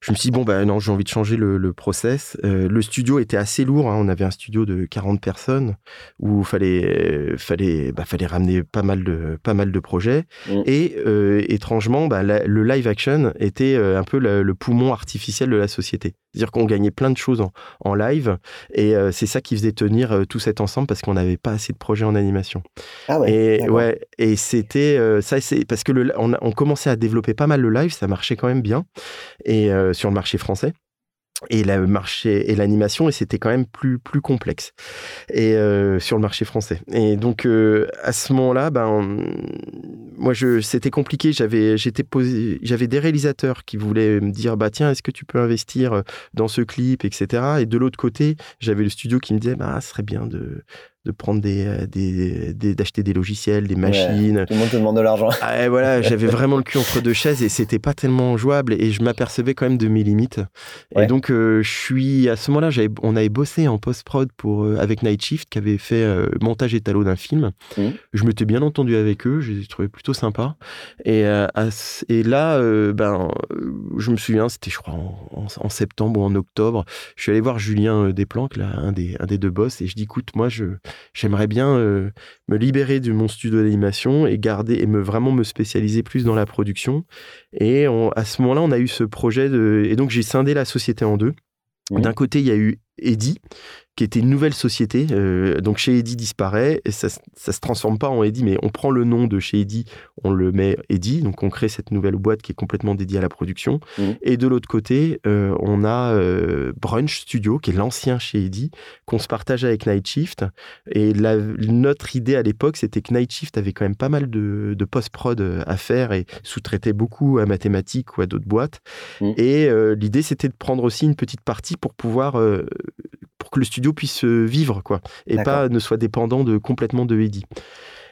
je me suis dit, bon, ben non, j'ai envie de changer le, le process. Euh, le studio était assez lourd. Hein. On avait un studio de 40 personnes où il fallait, fallait, bah, fallait ramener pas mal de, pas mal de projets. Mm. Et euh, étrangement, bah, le live action était euh, un peu le, poumon artificiel de la société. C'est-à-dire qu'on gagnait plein de choses en, en live. Et c'est ça qui faisait tenir tout cet ensemble parce qu'on n'avait pas assez de projets en animation. Ah ouais, et, ouais, et c'était ça, c'est parce que le, on, on, commençait à développer pas mal le live, ça marchait quand même bien. Et euh, sur le marché français et le marché et l'animation et c'était quand même plus plus complexe. Et euh, sur le marché français. Et donc euh, à ce moment-là ben moi je c'était compliqué. J'avais j'étais posé j'avais des réalisateurs qui voulaient me dire bah tiens est-ce que tu peux investir dans ce clip etc et de l'autre côté j'avais le studio qui me disait bah ce serait bien de de prendre euh, des, des, d'acheter des logiciels, des machines. tout le monde te demande de l'argent. Ah, voilà, j'avais vraiment le cul entre deux chaises et c'était pas tellement jouable et je m'apercevais quand même de mes limites. Et donc euh, je suis à ce moment-là, j'avais, on avait bossé en post prod pour euh, avec Night Shift qui avait fait montage étalo d'un film. Mmh. Je m'étais bien entendu avec eux, je les trouvais plutôt sympas. Et, et là, ben, je me souviens, c'était je crois en, en, septembre ou en octobre, je suis allé voir Julien Desplanques, là, un des un des deux boss, et je dis écoute, moi je j'aimerais bien euh, me libérer de mon studio d'animation et garder et me vraiment me spécialiser plus dans la production. Et à ce moment-là, on a eu ce projet de et donc j'ai scindé la société en deux. D'un côté, il y a eu Eddy, qui était une nouvelle société. Euh, donc chez Eddy disparaît et ça, ça se transforme pas en Eddy, mais on prend le nom de chez Eddy, on le met Eddy, donc on crée cette nouvelle boîte qui est complètement dédiée à la production. Mmh. Et de l'autre côté, euh, on a euh, Brunch Studio, qui est l'ancien chez Eddy, qu'on se partage avec Night Shift. Et la, notre idée à l'époque, c'était que Night Shift avait quand même pas mal de, de post-prod à faire et sous-traitait beaucoup à mathématiques ou à d'autres boîtes. Mmh. Et l'idée, c'était de prendre aussi une petite partie pour pouvoir pour que le studio puisse euh, vivre, quoi, et pas ne soit dépendant de complètement de Eddie.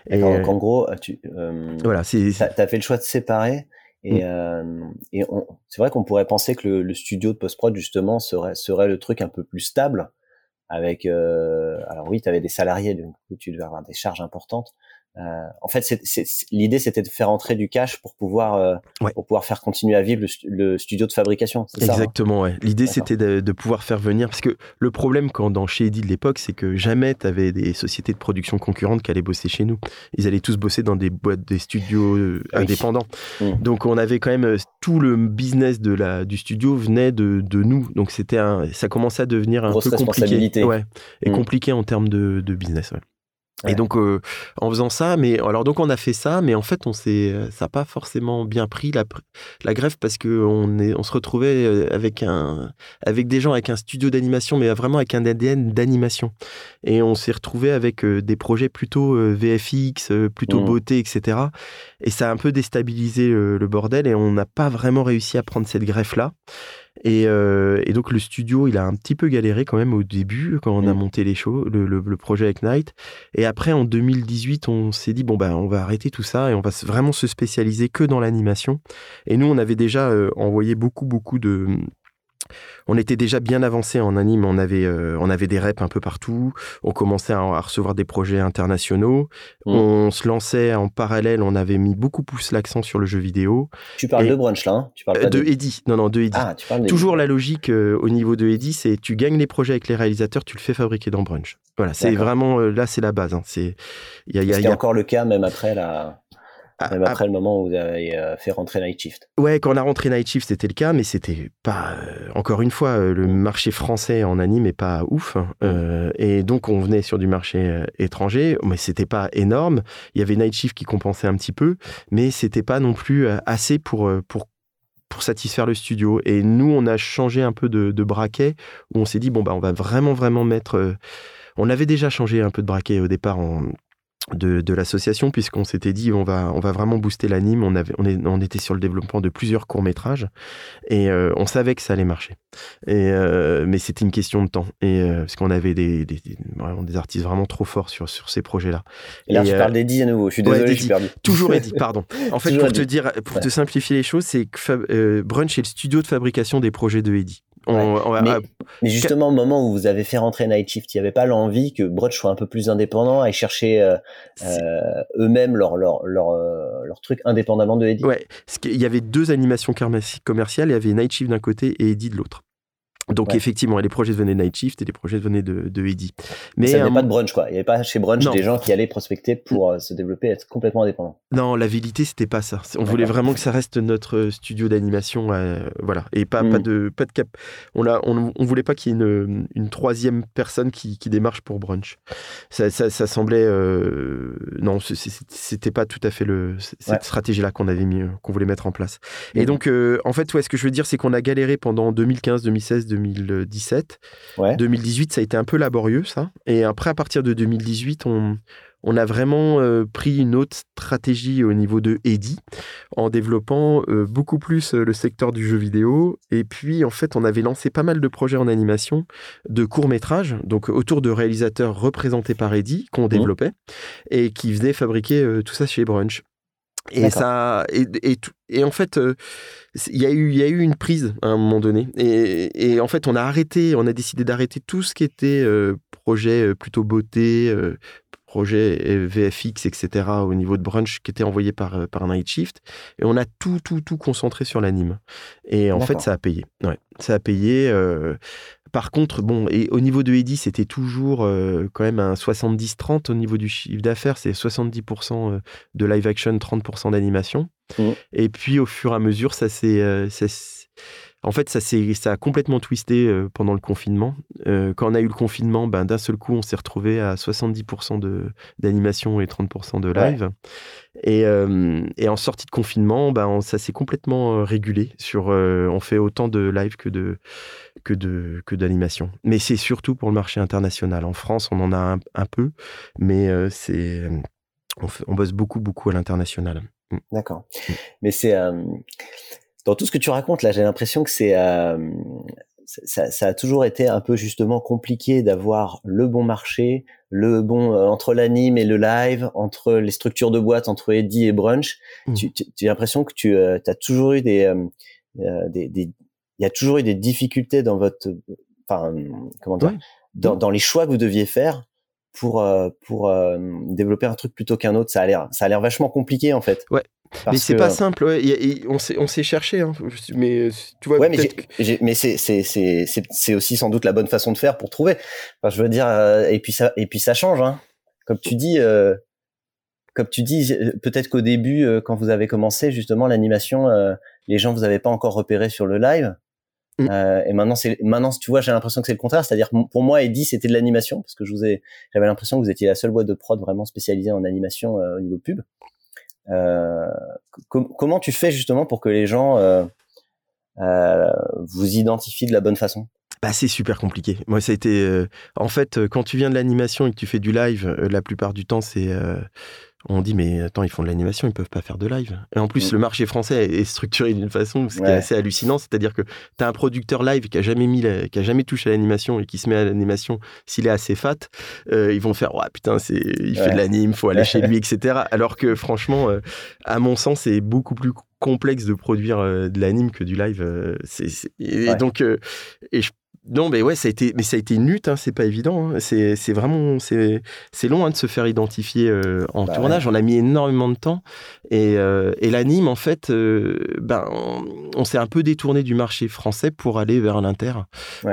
Et donc, euh, en gros, tu euh, voilà, c'est. T'as fait le choix de séparer. Et, mm. et c'est vrai qu'on pourrait penser que le, studio de post-prod, justement, serait, serait le truc un peu plus stable. Avec, alors oui, tu avais des salariés, donc tu devais avoir des charges importantes. Euh, en fait, l'idée c'était de faire entrer du cash pour pouvoir euh, pour pouvoir faire continuer à vivre le, studio de fabrication. Hein? Exactement. ouais. L'idée c'était de, pouvoir faire venir parce que le problème quand dans chez Eddy de l'époque, c'est que jamais tu avais des sociétés de production concurrentes qui allaient bosser chez nous. Ils allaient tous bosser dans des boîtes, des studios euh, indépendants. Mmh. Donc on avait quand même tout le business de la du studio venait de, de nous. Donc c'était ça commençait à devenir un peu compliqué. Ouais, et mmh. compliqué en termes de, de business. Ouais. Et donc euh, en faisant ça, mais alors donc on a fait ça, mais en fait on s'est, euh, ça n'a pas forcément bien pris la, la greffe parce que on est, on se retrouvait euh, avec un, avec des gens avec un studio d'animation, mais vraiment avec un ADN d'animation. Et on s'est retrouvé avec des projets plutôt VFX, plutôt mmh. beauté, etc. Et ça a un peu déstabilisé le bordel et on n'a pas vraiment réussi à prendre cette greffe là. Euh, et, donc le studio, il a un petit peu galéré quand même au début quand on a mm. monté les shows, le, projet avec Night. Et après en 2018, on s'est dit bon ben on va arrêter tout ça et on va vraiment se spécialiser que dans l'animation. Et nous, on avait déjà euh, envoyé beaucoup beaucoup de on était déjà bien avancé en anime, on avait, euh, on avait des reps un peu partout, on commençait à, recevoir des projets internationaux, mm. on se lançait en parallèle, on avait mis beaucoup plus l'accent sur le jeu vidéo. Tu parles de Brunch là hein? Tu parles pas De, Eddy, non, non, de Eddy. Ah, Toujours la logique euh, au niveau de Eddy, c'est tu gagnes les projets avec les réalisateurs, tu le fais fabriquer dans Brunch. Voilà, c'est vraiment, euh, là c'est la base. Hein. C'est, y a, y a, encore le cas même après la... Ah, Même après ah. le moment où vous avez euh, fait rentrer Night Shift. Ouais, quand on a rentré Night Shift, c'était le cas, mais c'était pas. Euh, encore une fois, euh, le marché français en anime est pas ouf. Hein. et donc, on venait sur du marché étranger, mais c'était pas énorme. Il y avait Night Shift qui compensait un petit peu, mais c'était pas non plus assez pour, pour, pour satisfaire le studio. Et nous, on a changé un peu de, de braquet où on s'est dit, bon, bah, on va vraiment, vraiment mettre. On avait déjà changé un peu de braquet au départ en de, de l'association puisqu'on s'était dit on va on va vraiment booster l'anime. On avait on, est, on était sur le développement de plusieurs courts métrages et euh, on savait que ça allait marcher. Et euh, mais c'était une question de temps et euh, parce qu'on avait des, des, vraiment des artistes vraiment trop forts sur sur ces projets là et là je parle d'Eddie à nouveau. Je suis désolé je suis perdu. Toujours Eddie pardon. En fait pour te dire pour te simplifier les choses c'est que Brunch est le studio de fabrication des projets de Eddie mais, justement, au moment où vous avez fait rentrer Night Shift, il n'y avait pas l'envie que Brunch soit un peu plus indépendant, et chercher euh, euh, eux-mêmes leur, leur, leur, euh, leur, truc indépendamment de Eddie? Ouais, il y avait deux animations commerciales, il y avait Night Shift d'un côté et Eddie de l'autre. Donc effectivement, les projets venaient de Night Shift et les projets venaient de, de Eddie. Mais ça n'avait pas de brunch quoi. Il n'y avait pas chez brunch des gens qui allaient prospecter pour euh, se développer, être complètement indépendants. Non, la vérité c'était pas ça. On voulait vraiment que ça reste notre studio d'animation, euh, voilà, et pas pas mm. de pas de cap. On a on, on voulait pas qu'il y ait une, une, troisième personne qui, qui démarche pour brunch. Ça, ça, ça semblait euh, non, c'était pas tout à fait le cette stratégie là qu'on avait mis qu'on voulait mettre en place. Et mm. donc en fait, ouais, ce que je veux dire, c'est qu'on a galéré pendant 2015, 2016, 2017. 2018, ça a été un peu laborieux, ça. Et après, à partir de 2018, on, on a vraiment euh, pris une autre stratégie au niveau de Eddy, en développant euh, beaucoup plus euh, le secteur du jeu vidéo. Et puis, en fait, on avait lancé pas mal de projets en animation, de courts-métrages, donc autour de réalisateurs représentés par Eddy, qu'on mmh. développait, et qui venaient fabriquer tout ça chez Brunch. Et ça, et, et, en fait, euh, il y a eu, il y a eu une prise à un moment donné. Et, et, en fait, on a arrêté, on a décidé d'arrêter tout ce qui était euh, projet euh, plutôt beauté, projet VFX, etc. au niveau de brunch qui était envoyé par par Night Shift. Et on a tout, tout, tout concentré sur l'anime. Et en fait, ça a payé. Ouais, ça a payé. Par contre, bon, et au niveau de Eddy, c'était toujours euh, quand même un 70-30 au niveau du chiffre d'affaires. C'est 70% euh, de live action, 30% d'animation. Mmh. Et puis, au fur et à mesure, ça s'est. Euh, en fait, ça, ça a complètement twisté pendant le confinement. quand on a eu le confinement, ben, d'un seul coup, on s'est retrouvé à 70% d'animation et 30% de live. Et, et, en sortie de confinement, ben, ça s'est complètement régulé. Sur, on fait autant de live que de, que de que d'animation. Mais c'est surtout pour le marché international. En France, on en a un, peu, mais euh, c'est on, bosse beaucoup beaucoup à l'international. Mm. D'accord. Mm. Mais c'est euh, dans tout ce que tu racontes là, j'ai l'impression que c'est euh, ça, ça, a toujours été un peu justement compliqué d'avoir le bon marché, le bon entre l'anime et le live, entre les structures de boîte, entre Eddie et Brunch. Mm. Tu, as l'impression que tu as toujours eu des, des, des, il y a toujours eu des difficultés dans votre, enfin, comment dire, dans, dans, les choix que vous deviez faire pour euh, pour euh, développer un truc plutôt qu'un autre. Ça a l'air, ça a l'air vachement compliqué en fait. Ouais. Mais c'est pas simple. Ouais. on s'est on s'est cherché, hein. mais tu vois. Ouais, mais, mais c'est aussi sans doute la bonne façon de faire pour trouver. Enfin, je veux dire, euh, et puis ça et puis ça change. Hein. Comme tu dis. comme tu dis, peut-être qu'au début, quand vous avez commencé justement l'animation, les gens vous avaient pas encore repéré sur le live. Mm. Euh, et maintenant, c'est maintenant, tu vois, j'ai l'impression que c'est le contraire. C'est-à-dire, pour moi, Eddie, c'était de l'animation parce que je vous ai, j'avais l'impression que vous étiez la seule boîte de prod vraiment spécialisée en animation euh, au niveau pub. Euh, comment tu fais justement pour que les gens euh, euh, vous identifient de la bonne façon? Bah, c'est super compliqué. Moi, ça a été. en fait, quand tu viens de l'animation et que tu fais du live, la plupart du temps, c'est on dit mais attends ils font de l'animation ils peuvent pas faire de live. Et en plus mm. le marché français est structuré d'une façon ce qui est assez hallucinant c'est-à-dire que tu as un producteur live qui a jamais mis qui a jamais touché à l'animation et qui se met à l'animation s'il est assez fat euh, ils vont faire ouais putain c'est il fait de l'anime faut aller chez lui etc alors que franchement euh, à mon sens c'est beaucoup plus complexe de produire euh, de l'anime que du live c'est et donc et je non, mais ouais, ça a été, mais ça a été une lutte, hein, c'est pas évident. Hein. C'est, vraiment, c'est, c'est long hein, de se faire identifier euh, en bah tournage. On a mis énormément de temps et, euh, et l'anime, en fait, euh, ben, on, s'est un peu détourné du marché français pour aller vers l'inter.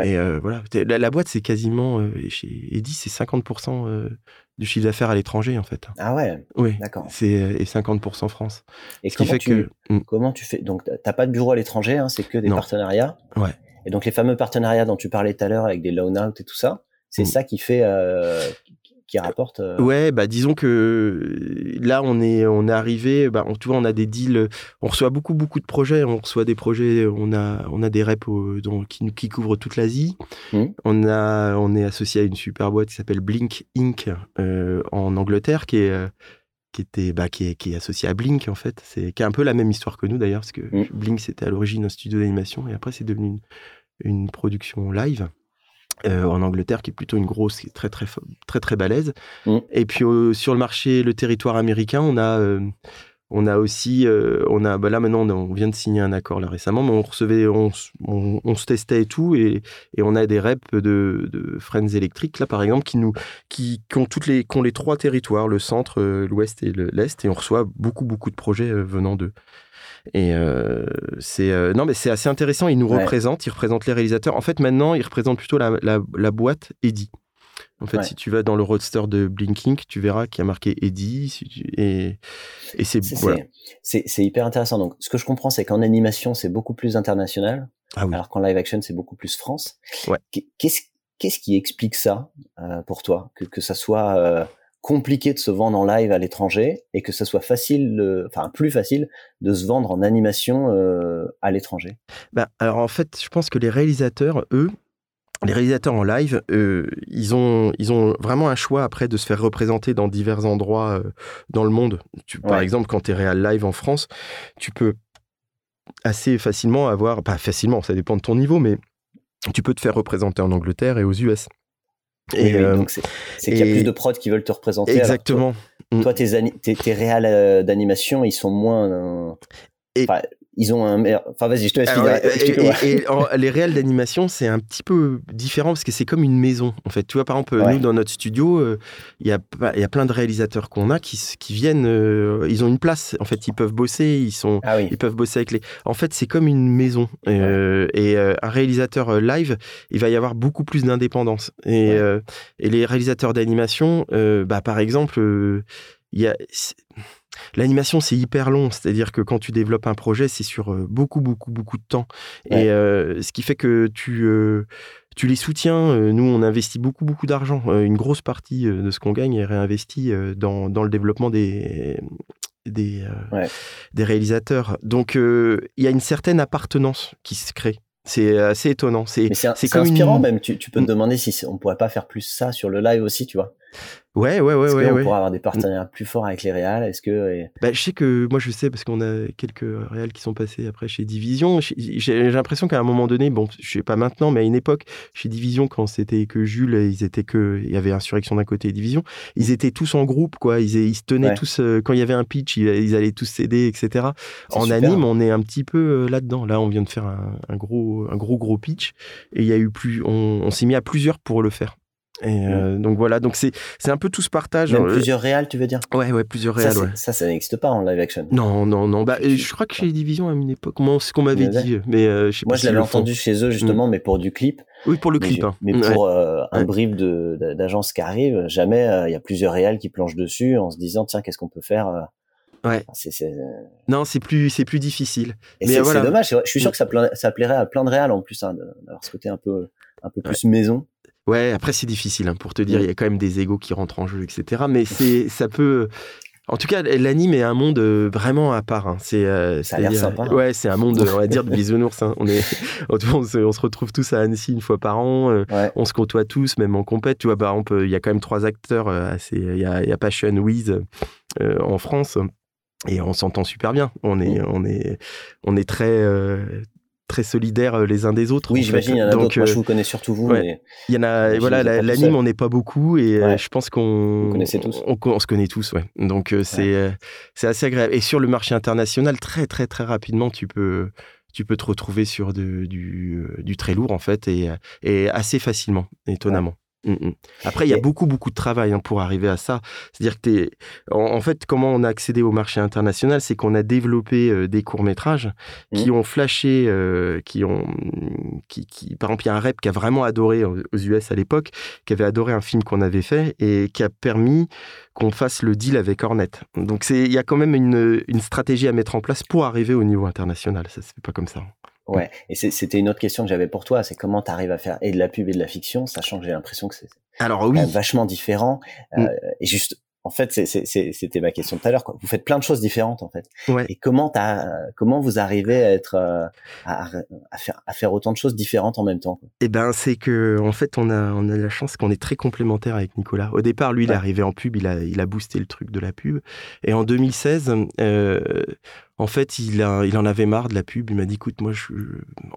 Et voilà, la, boîte, c'est quasiment chez Eddy, c'est 50% du chiffre d'affaires à l'étranger, en fait. Ah ouais? Oui. D'accord. C'est et 50% France. Et ce qui fait que hmm. comment tu fais? Donc, t'as pas de bureau à l'étranger, c'est que des partenariats? Ouais. Et donc les fameux partenariats dont tu parlais tout à l'heure avec des loan out et tout ça, c'est mm. ça qui fait euh, qui rapporte. Euh... Ouais, bah disons que là on est on est arrivé, bah tu vois on a des deals, on reçoit beaucoup beaucoup de projets, on reçoit des projets, on a on a des reps qui qui couvrent toute l'Asie. Mm. On a on est associé à une super boîte qui s'appelle Blink Inc. Euh, en Angleterre qui est euh, qui était bah, qui est, qui est associé à Blink en fait c'est qui a un peu la même histoire que nous d'ailleurs parce que mm. Blink c'était à l'origine un studio d'animation et après c'est devenu une, une production live. Euh, en Angleterre, qui est plutôt une grosse, qui est très très très très balèze. Mm. Et puis sur le marché, le territoire américain, on a euh, On a aussi, euh, on a, bah là maintenant, on, vient de signer un accord là récemment, mais on recevait, on, se testait et tout, et, on a des reps de, de Friends électriques là par exemple qui nous, qui, ont toutes les, qui ont les trois territoires, le centre, l'ouest et l'est, et on reçoit beaucoup beaucoup de projets venant d'eux. Et c'est non mais c'est assez intéressant. Ils nous représentent, ils représentent les réalisateurs. En fait maintenant, ils représentent plutôt la, la, la boîte Eddie. En fait, si tu vas dans le roadster de Blinking, tu verras qu'il y a marqué Eddie. Et, et c'est c'est hyper intéressant. Donc, ce que je comprends, c'est qu'en animation, c'est beaucoup plus international, ah alors qu'en live action, c'est beaucoup plus France. Ouais. Qu'est-ce qu'est-ce qui explique ça euh, pour toi? Que, que ça soit euh, compliqué de se vendre en live à l'étranger et que ça soit facile, enfin plus facile de se vendre en animation euh, à l'étranger bah, Alors en fait, je pense que les réalisateurs, eux, les réalisateurs en live, euh, ils, ont, ils ont vraiment un choix après de se faire représenter dans divers endroits euh, dans le monde. Tu, Par exemple, quand tu es réal live en France, tu peux assez facilement avoir, pas facilement, ça dépend de ton niveau, mais tu peux te faire représenter en Angleterre et aux US. Et, euh, donc c'est qu'il y a plus de prods qui veulent te représenter. Exactement. toi, mm. tes, tes, réals d'animation, ils sont moins. Et, ils ont un meilleur. Enfin, vas-y, je te laisse finir. Et, les réels d'animation, c'est un petit peu différent parce que c'est comme une maison. En fait, tu vois, par exemple, nous, dans notre studio, euh, il y, a, y a plein de réalisateurs qu'on a qui, qui viennent. Euh, ils ont une place. En fait, ils peuvent bosser. Ils, sont, ah ils peuvent bosser avec les. En fait, c'est comme une maison. Euh, et un réalisateur live, il va y avoir beaucoup plus d'indépendance. Et, et, les réalisateurs d'animation, bah, par exemple, il y a L'animation, c'est hyper long, c'est-à-dire que quand tu développes un projet, c'est sur euh, beaucoup, beaucoup, beaucoup de temps. Et euh, ce qui fait que tu, euh, tu les soutiens. nous, on investit beaucoup, beaucoup d'argent. une grosse partie de ce qu'on gagne est réinvesti dans, dans, le développement des, des, des réalisateurs. Donc, il y a une certaine appartenance qui se crée. C'est assez étonnant. C'est inspirant même. Tu, tu, peux te mm. demander si on pourrait pas faire plus ça sur le live aussi, tu vois. Ouais, ouais, ouais, ouais. On pourrait avoir des partenariats plus forts avec les réals. Est-ce que bah, je sais que moi je sais parce qu'on a quelques réals qui sont passés après chez Division. J'ai l'impression qu'à un moment donné, bon, je sais pas maintenant, mais à une époque chez Division quand c'était que Jules, ils étaient que il y avait Insurrection d'un côté et Division, ils étaient tous en groupe quoi. Ils, ils se tenaient tous euh, quand il y avait un pitch, ils, allaient tous s'aider, etc. En anime, on est un petit peu euh, là-dedans. Là, on vient de faire un, gros, un gros gros pitch et il y a eu plus, on s'est mis à plusieurs pour le faire. Et euh, donc voilà, donc c'est c'est un peu tout ce partage. Même plusieurs réals, tu veux dire? Ouais, ouais, plusieurs réals. Ça, ça, n'existe pas en live action. Non, non, non. Bah, je crois que chez les divisions à une époque, moi, c'est ce qu'on m'avait dit, mais euh, je sais Moi, je l'avais entendu chez eux justement, mm. mais pour du clip. Oui, pour le clip. Hein. Mais pour euh, un brief de d'agence qui arrive, jamais il y a plusieurs réals qui planchent dessus en se disant tiens, qu'est-ce qu'on peut faire Ouais. Non, c'est plus, c'est plus difficile. Et c'est dommage. Je suis sûr mm. que ça, ça plairait à plein de réals en plus hein, d'avoir ce côté un peu, un peu plus maison. Ouais, après c'est difficile hein, pour te dire, il y a quand même des égos qui rentrent en jeu, etc. Mais c'est, ça peut. En tout cas, l'anime est un monde euh, vraiment à part. Hein. C'est, euh, ça a l'air sympa. Hein. Ouais, c'est un monde, on va dire, de bisounours. On, est, on, se, on, se, retrouve tous à Annecy une fois par an. Euh, on se côtoie tous, même en compète. Tu vois, par exemple, il y a quand même trois acteurs. assez, il, y a, il y a Passion Wiz en France. Et on s'entend super bien. On est, mm. on est, on est très, très solidaires euh, les uns des autres. Oui, j'imagine, il y en a d'autres. Moi, je euh, vous connais surtout vous. Il y en a, voilà, l'anime, on n'est pas beaucoup et euh, je pense qu'on. connaissait tous. On, se connaît tous, ouais. Donc, c'est c'est assez agréable. Et sur le marché international, très, très, très rapidement, tu peux. Tu peux te retrouver sur de, du, du, très lourd, en fait, et, et assez facilement, étonnamment. Mm, mm. Après, il y a beaucoup, beaucoup de travail hein, pour arriver à ça. C'est-à-dire que, es... En, fait, comment on a accédé au marché international, c'est qu'on a développé euh, des courts-métrages qui mmh. ont flashé, euh, qui ont. Qui, qui... Par exemple, il y a un rep qui a vraiment adoré aux US à l'époque, qui avait adoré un film qu'on avait fait et qui a permis qu'on fasse le deal avec Hornet. Donc, il y a quand même une, une stratégie à mettre en place pour arriver au niveau international. Ça se fait pas comme ça. Ouais, et c'était une autre question que j'avais pour toi, c'est comment tu arrives à faire et de la pub et de la fiction, sachant que j'ai l'impression que c'est alors oui vachement différent. Mm. Euh, et juste, en fait, c'était ma question tout à l'heure. Vous faites plein de choses différentes en fait. Ouais. Et comment as, comment vous arrivez à être euh, à, à, faire à faire autant de choses différentes en même temps Eh ben, c'est que en fait, on a on a la chance qu'on est très complémentaires avec Nicolas. Au départ, lui, il est arrivé en pub, il a il a boosté le truc de la pub. Et en 2016, euh, en fait, il, a, il en avait marre de la pub. Il m'a dit, écoute, moi, je,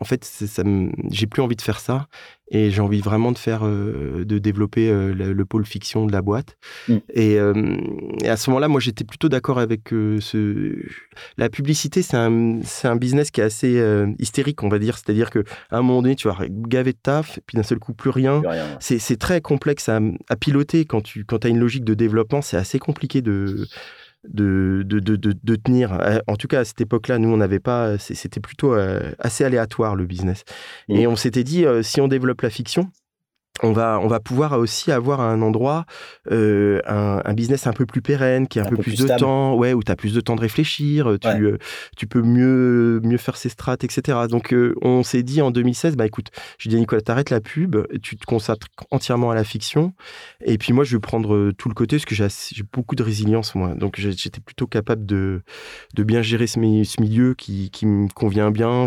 en fait, ça j'ai plus envie de faire ça. Et j'ai envie vraiment de faire, euh, de développer euh, le, pôle fiction de la boîte. Mm. Et, à ce moment-là, moi, j'étais plutôt d'accord avec ce. La publicité, c'est un, un, business qui est assez hystérique, on va dire. C'est-à-dire qu'à un moment donné, tu vas gaver de taf, et puis d'un seul coup, plus rien. C'est très complexe à, à, piloter quand tu quand as une logique de développement. C'est assez compliqué de de, de, de, de, tenir. Euh, en tout cas, à cette époque-là, nous, on n'avait pas. C'était plutôt euh, assez aléatoire le business. Mmh. Et on s'était dit, euh, si on développe la fiction, on va, on va pouvoir aussi avoir un endroit, euh, un, business un peu plus pérenne, qui a un, peu, plus, de temps, ouais, où tu as plus de temps de réfléchir, tu, euh, tu peux mieux, mieux faire ses strates, etc. Donc, euh, on s'est dit en 2016, bah écoute, je dis à Nicolas, t'arrêtes la pub, tu te consacres entièrement à la fiction, et puis moi, je vais prendre tout le côté, parce que j'ai beaucoup de résilience, moi. Donc, j'étais plutôt capable de, de bien gérer ce, ce milieu qui, qui, me convient bien,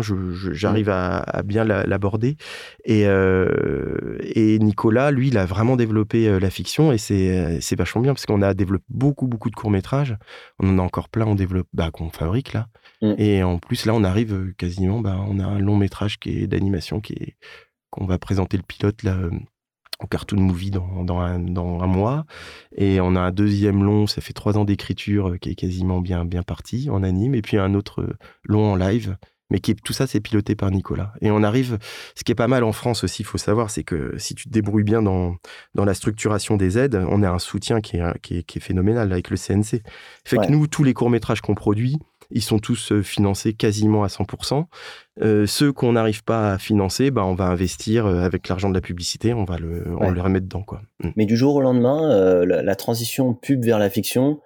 j'arrive à, à, bien l'aborder. Et, et Nicolas, lui, il a vraiment développé euh, la fiction et euh, c'est vachement bien parce qu'on a développé beaucoup, beaucoup de courts-métrages. On en a encore plein, on développe, bah, qu'on fabrique là. Mm. Et en plus, là, on arrive euh, quasiment, bah, on a un long-métrage qui est d'animation qui est qu'on va présenter le pilote là au Cartoon Movie dans, dans, un, dans, un, mois. Et on a un deuxième long, ça fait trois ans d'écriture, qui est quasiment bien, bien parti en anime. Et puis un autre long en live mais qui tout ça, c'est piloté par Nicolas. Et on arrive, ce qui est pas mal en France aussi, il faut savoir, c'est que si tu te débrouilles bien dans, dans la structuration des aides, on a un soutien qui est, qui est, phénoménal avec le CNC. Fait que nous, tous les courts-métrages qu'on produit, ils sont tous euh, financés quasiment à 100%. Euh, ceux qu'on n'arrive pas à financer, bah, on va investir euh, avec l'argent de la publicité, on va le, on le remettre dedans. Quoi. Mm. Mais du jour au lendemain, la, transition pub vers la fiction,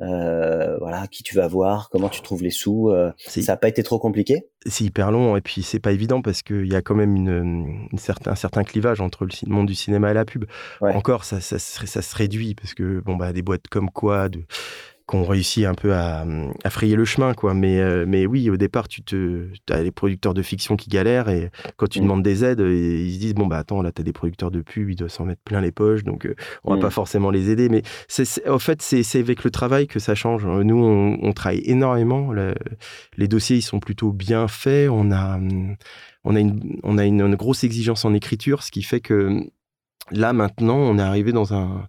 euh, voilà, qui tu vas voir, comment tu trouves les sous. Euh, ça n'a pas été trop compliqué? C'est hyper long et puis c'est pas évident parce qu'il y a quand même une, une certain, un certain clivage entre le monde du cinéma et la pub. Encore, ça, ça, ça, se réduit parce que bon bah des boîtes comme quoi, de, qu'on réussit un peu à, à, frayer le chemin, quoi. Mais, euh, mais oui, au départ, tu te, as les producteurs de fiction qui galèrent et quand tu mm. demandes des aides, ils se disent bon bah attends, là t'as des producteurs de pub, ils doivent s'en mettre plein les poches, donc euh, on va mm. pas forcément les aider. Mais c'est, en fait, c'est, avec le travail que ça change. Nous, on, travaille énormément. les dossiers, ils sont plutôt bien faits. On a, on a, une, on a une grosse exigence en écriture, ce qui fait que là maintenant, on est arrivé dans un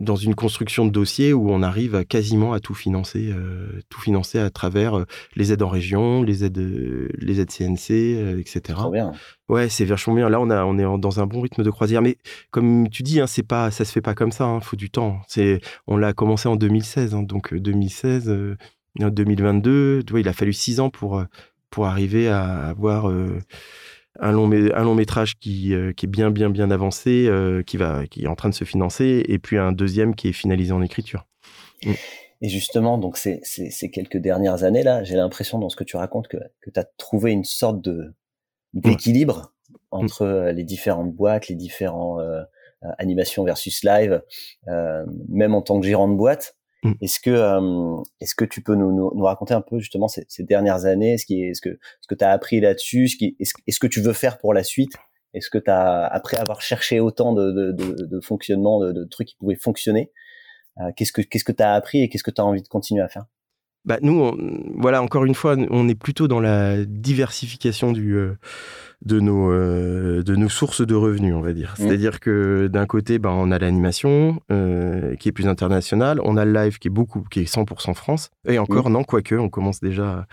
dans une construction de dossier où on arrive quasiment à tout financer, euh, tout financer à travers euh, les aides en région, les aides, euh, les aides CNC, etc. Trop bien. Ouais, c'est vachement bien. Là, on a, on est dans un bon rythme de croisière. Mais comme tu dis, hein, c'est pas, ça se fait pas comme ça. Il hein, faut du temps. C'est, on l'a commencé en 2016, hein, donc 2016, 2022. il a fallu six ans pour pour arriver à avoir un long, un long métrage qui, euh, qui est bien, bien, bien avancé, euh, qui, va, qui est en train de se financer, et puis un deuxième qui est finalisé en écriture. Mm. Et justement, donc ces, ces, quelques dernières années-là, j'ai l'impression dans ce que tu racontes que, que tu as trouvé une sorte de d'équilibre entre euh, les différentes boîtes, les différents animations versus live, même en tant que gérant de boîte. Mmh. Est-ce que euh, est-ce que tu peux nous, nous, raconter un peu justement ces, ces dernières années, ce qui est ce que ce que tu as appris là-dessus, ce qui est-ce, est-ce que tu veux faire pour la suite? Est-ce que tu as après avoir cherché autant de de, de, de fonctionnement de, de, trucs qui pouvaient fonctionner, euh, qu'est-ce que qu'est-ce que tu as appris et qu'est-ce que tu as envie de continuer à faire? Bah nous, voilà, encore une fois, on est plutôt dans la diversification du, euh, de, nos, euh, de nos sources de revenus, on va dire. Mmh. C'est-à-dire que d'un côté, bah, on a l'animation euh, qui est plus internationale, on a le live qui est beaucoup, qui est 100% France. Et encore, mmh. non, quoique, on commence déjà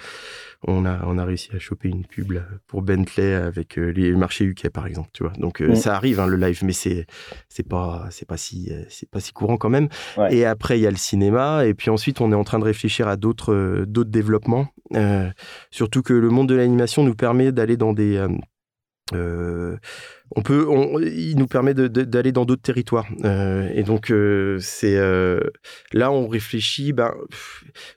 on a, on a réussi à choper une pub pour Bentley avec euh, les marchés UK par exemple, tu vois. Donc euh, mm. ça arrive hein, le live, mais c'est c'est pas c'est pas si c'est pas si courant quand même. Et après il y a le cinéma et puis ensuite on est en train de réfléchir à d'autres d'autres développements. surtout que le monde de l'animation nous permet d'aller dans des euh, on peut, il nous permet d'aller dans d'autres territoires. Euh, et donc, euh, c'est là, on réfléchit. Ben,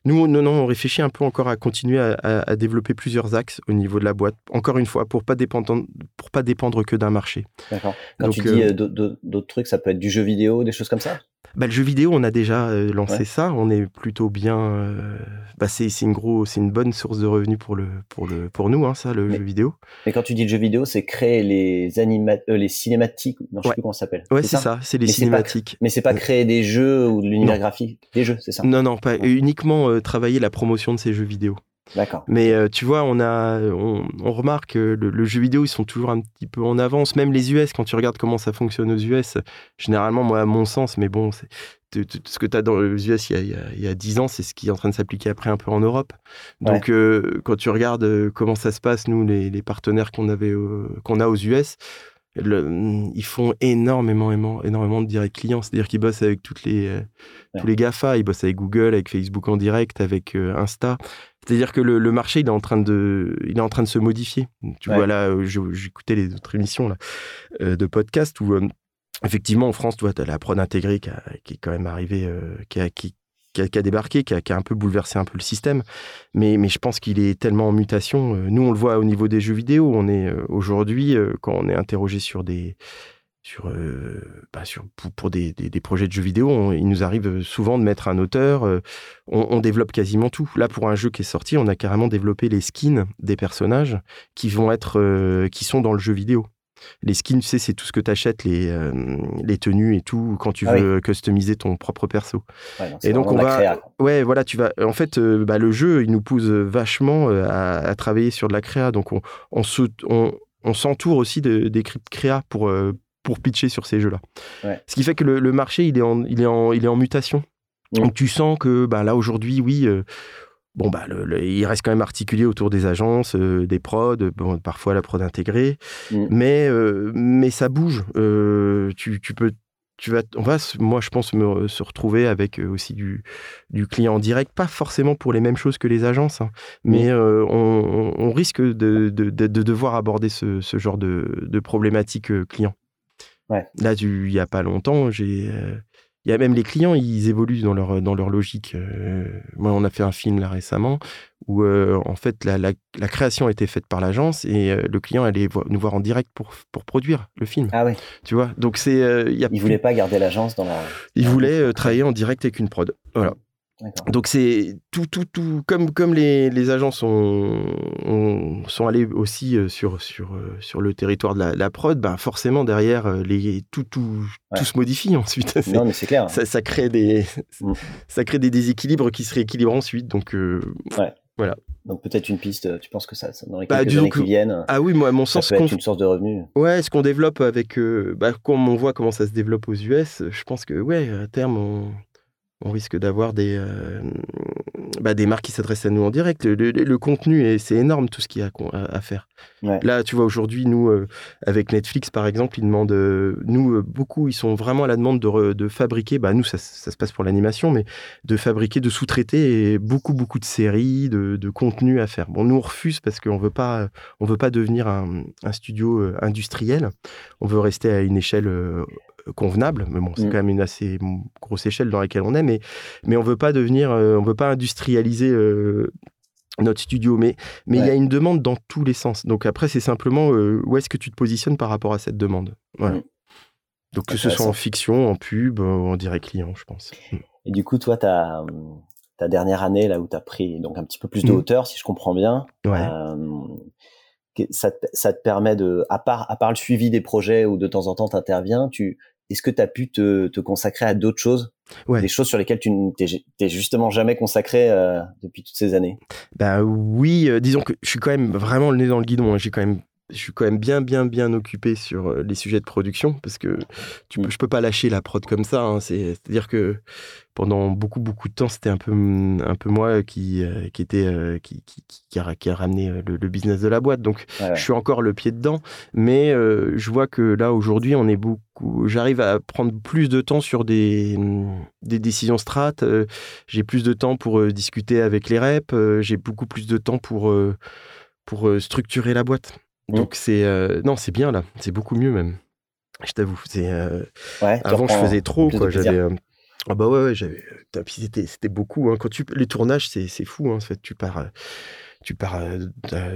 nous, non, non, on réfléchit un peu encore à continuer à, développer plusieurs axes au niveau de la boîte. Encore une fois, pour pas dépendre, pour pas dépendre que d'un marché. D'accord. Quand tu dis d'autres trucs, ça peut être du jeu vidéo, des choses comme ça? Bah, le jeu vidéo, on a déjà euh, lancé ça. On est plutôt bien. Euh, bah, c'est une gros, c'est une bonne source de revenus pour le pour le pour nous, hein, ça, le jeu vidéo. Mais quand tu dis le jeu vidéo, c'est créer les anima euh, les cinématiques. Non, je sais plus comment ça s'appelle. Ouais, c'est ça. C'est les cinématiques. mais c'est pas créer des jeux ou de l'univers graphique. Des jeux, c'est ça? Non, non, pas uniquement travailler la promotion de ces jeux vidéo. D'accord. Mais euh, tu vois, on, a, on, remarque que le, jeu vidéo, ils sont toujours un petit peu en avance. Même les US, quand tu regardes comment ça fonctionne aux US, généralement, moi, à mon sens, mais bon, c'est, ce que tu as dans les US il y, a, il y a 10 ans, c'est ce qui est en train de s'appliquer après un peu en Europe. Donc, euh, quand tu regardes euh, comment ça se passe, nous, les, les partenaires qu'on avait, qu'on a aux US, ils font énormément, énormément de direct clients. C'est-à-dire qu'ils bossent avec toutes les, tous les GAFA, ils bossent avec Google, avec Facebook en direct, avec Insta. C'est-à-dire que le, marché, il est en train de, il est en train de se modifier. Tu vois là, euh, j'écoutais les autres émissions là, euh, de podcast où euh, effectivement en France, tu vois, as la prod intégrée qui, est quand même arrivée, qui, a, qui, a, débarqué, qui a, un peu bouleversé un peu le système. Mais, je pense qu'il est tellement en mutation. Nous, on le voit au niveau des jeux vidéo. On est aujourd'hui, quand on est interrogé sur des euh, bah, pour, des, projets de jeux vidéo, il nous arrive souvent de mettre un auteur. Euh, on, développe quasiment tout. Là, pour un jeu qui est sorti, on a carrément développé les skins des personnages qui vont être, euh, qui sont dans le jeu vidéo. Les skins, tu sais, c'est tout ce que tu achètes, les, les tenues et tout, quand tu ah veux customiser ton propre perso. et donc, on va. ouais, voilà, tu vas. En fait, bah, le jeu, il nous pousse vachement à, travailler sur de la créa. Donc, on, on, on, s'entoure aussi de créa pour, pour pitcher sur ces jeux-là. Ce qui fait que le, marché, il est en, il est en, il est en mutation. Donc tu sens que bah, là, aujourd'hui, oui, euh, bon, bah, il reste quand même articulé autour des agences, euh, des prods, bon, parfois la prod intégrée, mm. mais, euh, mais ça bouge. Tu, tu, peux tu vas, on va, moi, je pense, me, se retrouver avec aussi du, du client en direct, pas forcément pour les mêmes choses que les agences, hein, mais mm. on, risque de, de, de, devoir aborder ce, ce genre de, de problématique client. Là, il n'y a pas longtemps, j'ai. Euh, il y a même les clients, ils évoluent dans leur, dans leur logique. Euh, moi, on a fait un film là récemment où, euh, en fait, la, la, création a été faite par l'agence et le client allait nous voir en direct pour, pour produire le film. Ah oui. Tu vois? Donc, c'est. il ne voulait pas garder l'agence dans la. Il voulait travailler en direct avec une prod. Voilà. Donc c'est tout, tout, tout, comme, comme les, les agents sont, sont allés aussi euh, sur, sur, euh, sur le territoire de la, prod, ben forcément derrière, euh, les, tout, tout, tout se modifie ensuite. Non, mais c'est clair. Ça, ça, crée des, mm. ça crée des déséquilibres qui se rééquilibrent ensuite. Donc ouais. voilà. Donc peut-être une piste, tu penses que ça, ça dans les bah, quelques années qui viennent Ah oui, moi, mon sens, ça peut être une source de revenus. Ouais, ce qu'on développe avec, bah, comme on voit comment ça se développe aux US, je pense que ouais, à terme, on on risque d'avoir des, euh, bah, des marques qui s'adressent à nous en direct. Le, contenu, c'est énorme tout ce qu'il y a à, faire. Là, tu vois, aujourd'hui, nous, euh, avec Netflix, par exemple, ils demandent, euh, nous, beaucoup, ils sont vraiment à la demande de, de fabriquer, bah, nous, ça, ça, se passe pour l'animation, mais de fabriquer, de sous-traiter beaucoup, beaucoup de séries, de, de contenu à faire. Bon, nous, on refuse parce qu'on veut pas, on veut pas devenir un, un, studio industriel. On veut rester à une échelle convenable, mais bon, c'est mm. quand même une assez grosse échelle dans laquelle on est, mais, mais on veut pas devenir, euh, on veut pas industrialiser euh, notre studio, mais mais il y a une demande dans tous les sens. Donc après, c'est simplement euh, où est-ce que tu te positionnes par rapport à cette demande? Voilà. Mm. Donc que ce soit en fiction, en pub, en direct client, je pense. Mm. Et du coup, toi, ta, ta dernière année, là où tu as pris donc un petit peu plus de hauteur, si je comprends bien, ça, te, ça, te, permet de, à part, à part le suivi des projets où de temps en temps tu interviens, tu, est-ce que tu as pu te, te, consacrer à d'autres choses? Des choses sur lesquelles tu t'es justement jamais consacré euh, depuis toutes ces années? Bah oui, euh, disons que je suis quand même vraiment le nez dans le guidon. Hein. J'ai quand même je suis quand même bien, bien, bien occupé sur euh, les sujets de production parce que tu peux, je peux pas lâcher la prod comme ça. Hein. C'est-à-dire que pendant beaucoup, beaucoup de temps, c'était un peu, un peu moi qui, euh, qui était, euh, qui, qui, qui, a, qui, a, ramené le, business de la boîte. Donc, je suis encore le pied dedans. Mais je vois que là, aujourd'hui, on est beaucoup. J'arrive à prendre plus de temps sur des, des décisions strates. j'ai plus de temps pour discuter avec les reps. j'ai beaucoup plus de temps pour, pour structurer la boîte. Mmh. Donc c'est euh, non, c'est bien là, c'est beaucoup mieux même. Je t'avoue, c'est euh, avant je faisais trop quoi, j'avais euh, ah bah ouais, ouais j'avais c'était c'était beaucoup hein. quand tu les tournages c'est c'est fou hein, en fait, tu pars tu pars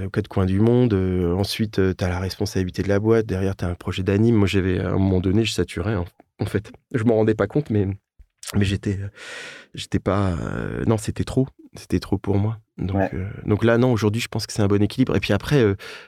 aux quatre coins du monde, ensuite tu as la responsabilité de la boîte, derrière tu as un projet d'anime. Moi j'avais à un moment donné, je saturais en fait. Je m'en rendais pas compte mais mais j'étais j'étais pas non c'était trop c'était trop pour moi donc donc là non aujourd'hui je pense que c'est un bon équilibre. Et puis après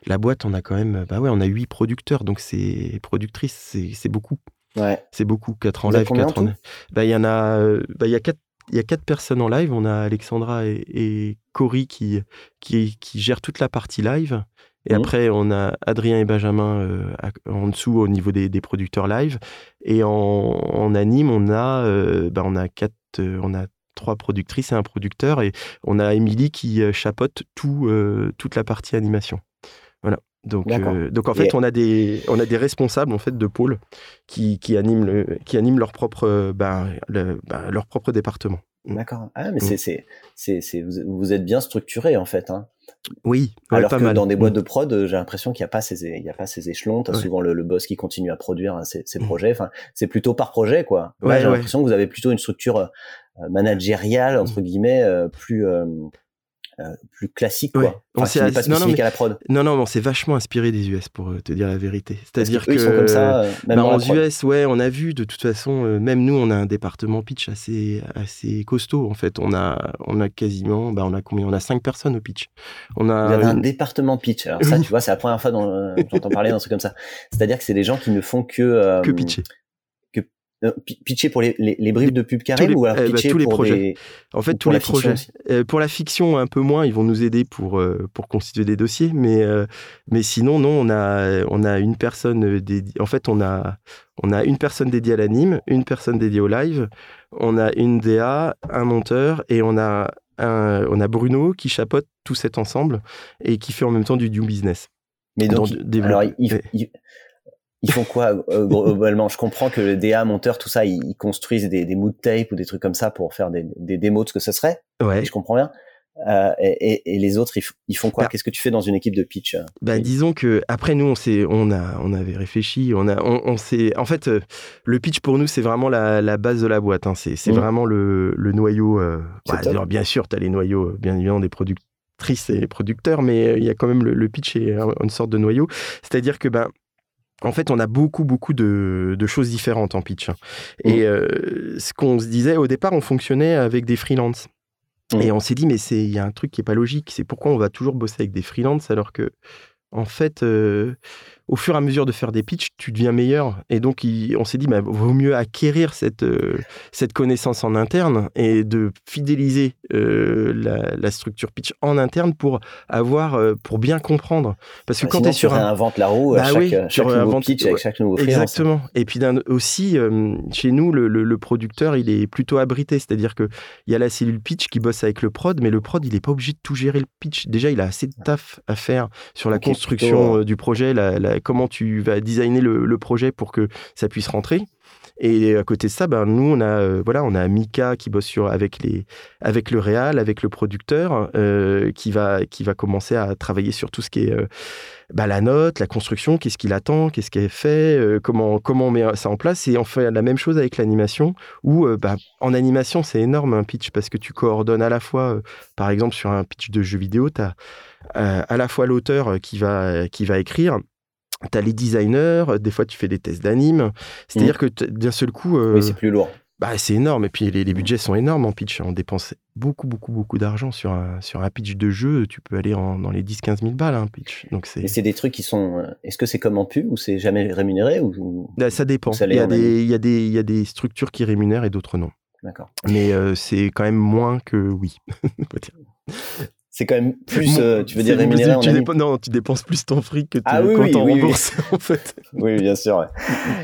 la boîte on a quand même bah ouais on a huit producteurs donc c'est productrices c'est beaucoup. Ouais. c'est beaucoup. Quatre en live quatre en bah il y en a bah il y a quatre il y a quatre personnes en live. On a Alexandra et, et Cory qui, qui qui gèrent toute la partie live. Et mmh. après, on a Adrien et Benjamin euh, en dessous au niveau des, producteurs live. Et en, anime, on a, euh, bah, on a quatre, euh, on a trois productrices et un producteur. Et on a Émilie qui chapeaute tout, toute la partie animation. Voilà. Donc, donc en fait, on a des on a des responsables en fait de pôle qui, qui animent le, qui animent leur propre bah, bah, leur propre département. D'accord. Ah mais mmh. c'est c'est vous, êtes bien structuré en fait. Hein. Oui, alors que dans des boîtes mm. de prod, euh, j'ai l'impression qu'il n'y a pas ces, il y a pas ces échelons. T'as souvent le, boss qui continue à produire hein, ces, mm. projets. Enfin, c'est plutôt par projet, quoi. j'ai l'impression que vous avez plutôt une structure euh, managériale entre mm. guillemets euh, plus euh, plus classique, quoi. on s'est pas non, non, à la prod. Non, non, on s'est vachement inspiré des US pour euh, te dire la vérité. C'est-à-dire que, ils sont comme ça, euh, même bah, en US, ouais, on a vu de toute façon, même nous, on a un département pitch assez, assez costaud. En fait, on a, on a quasiment, bah, on a combien? On a cinq personnes au pitch. On a Vous avez un département pitch. Alors ça, tu vois, c'est la première fois dont j'entends parler d'un truc comme ça. C'est-à-dire que c'est des gens qui ne font que que pitcher euh, pitcher pour les, les, briefs de pub carré ou alors eh ben, pitcher tous les pour projets. en fait, tous les projets. Euh, pour la fiction, un peu moins, ils vont nous aider pour, euh, pour constituer des dossiers. Mais, mais sinon, non, on a, on a une personne dédiée. En fait, on a, on a une personne dédiée à l'anime, une personne dédiée au live, on a une DA, un monteur et on a, un, on a Bruno qui chapeaute tout cet ensemble et qui fait en même temps du new business. Mais donc, alors, il, ils font quoi euh, globalement? Je comprends que le DA, monteur, tout ça, ils, construisent des, des mood tapes ou des trucs comme ça pour faire des, des démos de ce que ce serait. Ouais. Je comprends bien. Euh, et, et, les autres, ils, font quoi? Bah Qu'est-ce que tu fais dans une équipe de pitch euh, bah, Disons que après nous, on s'est, on a, on avait réfléchi, on a, on, on s'est, en fait, euh, le pitch pour nous, c'est vraiment la, la, base de la boîte. Hein. C'est, c'est mmh. vraiment le, le noyau. Bah, bien sûr, tu as les noyaux, bien évidemment, des productrices et producteurs, mais il y a quand même le, le pitch et une sorte de noyau. C'est-à-dire que ben en fait, on a beaucoup, beaucoup de, choses différentes en pitch. Hein. Et mmh. euh, ce qu'on se disait, au départ, on fonctionnait avec des freelances. Mmh. Et on s'est dit, mais il y a un truc qui n'est pas logique. C'est pourquoi on va toujours bosser avec des freelances alors que, en fait, euh, au fur et à mesure de faire des pitchs, tu deviens meilleur. Et donc, on s'est dit, bah, vaut mieux acquérir cette, euh, cette connaissance en interne et de fidéliser euh, la, structure pitch en interne pour avoir, euh, pour bien comprendre. Parce que quand tu es sur tu un... la roue bah chaque, chaque nouveau pitch avec chaque nouveau Exactement. Et puis aussi, chez nous, le, producteur, il est plutôt abrité. C'est-à-dire qu'il y a la cellule pitch qui bosse avec le prod, mais le prod, il n'est pas obligé de tout gérer le pitch. Déjà, il a assez de taf à faire sur la construction du projet, la comment tu vas designer le, projet pour que ça puisse rentrer. Et à côté de ça, ben, nous, on a, euh, voilà, on a Mika qui bosse sur, avec, les, avec le réal, avec le producteur, euh, qui, va, qui va commencer à travailler sur tout ce qui est euh, bah, la note, la construction, qu'est-ce qu'il attend, qu'est-ce est fait, comment, comment on met ça en place. Et on fait la même chose avec l'animation, où bah, en animation, c'est énorme un pitch, parce que tu coordonnes à la fois, par exemple, sur un pitch de jeu vidéo, tu as à la fois l'auteur qui va, qui va écrire, tu as les designers, euh, des fois tu fais des tests d'anime. C'est-à-dire mmh. que d'un seul coup. Euh, c'est plus lourd. Bah, c'est énorme. Et puis les, les, budgets sont énormes en pitch. On dépense beaucoup, beaucoup, beaucoup d'argent sur un, sur un pitch de jeu. Tu peux aller dans les 10-15 000 balles, un hein, pitch. Donc c'est... Et c'est des trucs qui sont. Euh, est-ce que c'est comme en pub ou c'est jamais rémunéré ou... Bah, ça dépend. il, y a des, il, y a des, il y a des structures qui rémunèrent et d'autres non. D'accord. Mais c'est quand même moins que oui. c'est quand même plus, euh, tu veux dire rémunéré tu, tu Non, tu dépenses plus ton fric que ah, oui, quand oui, rembourses, en fait. Oui, bien sûr.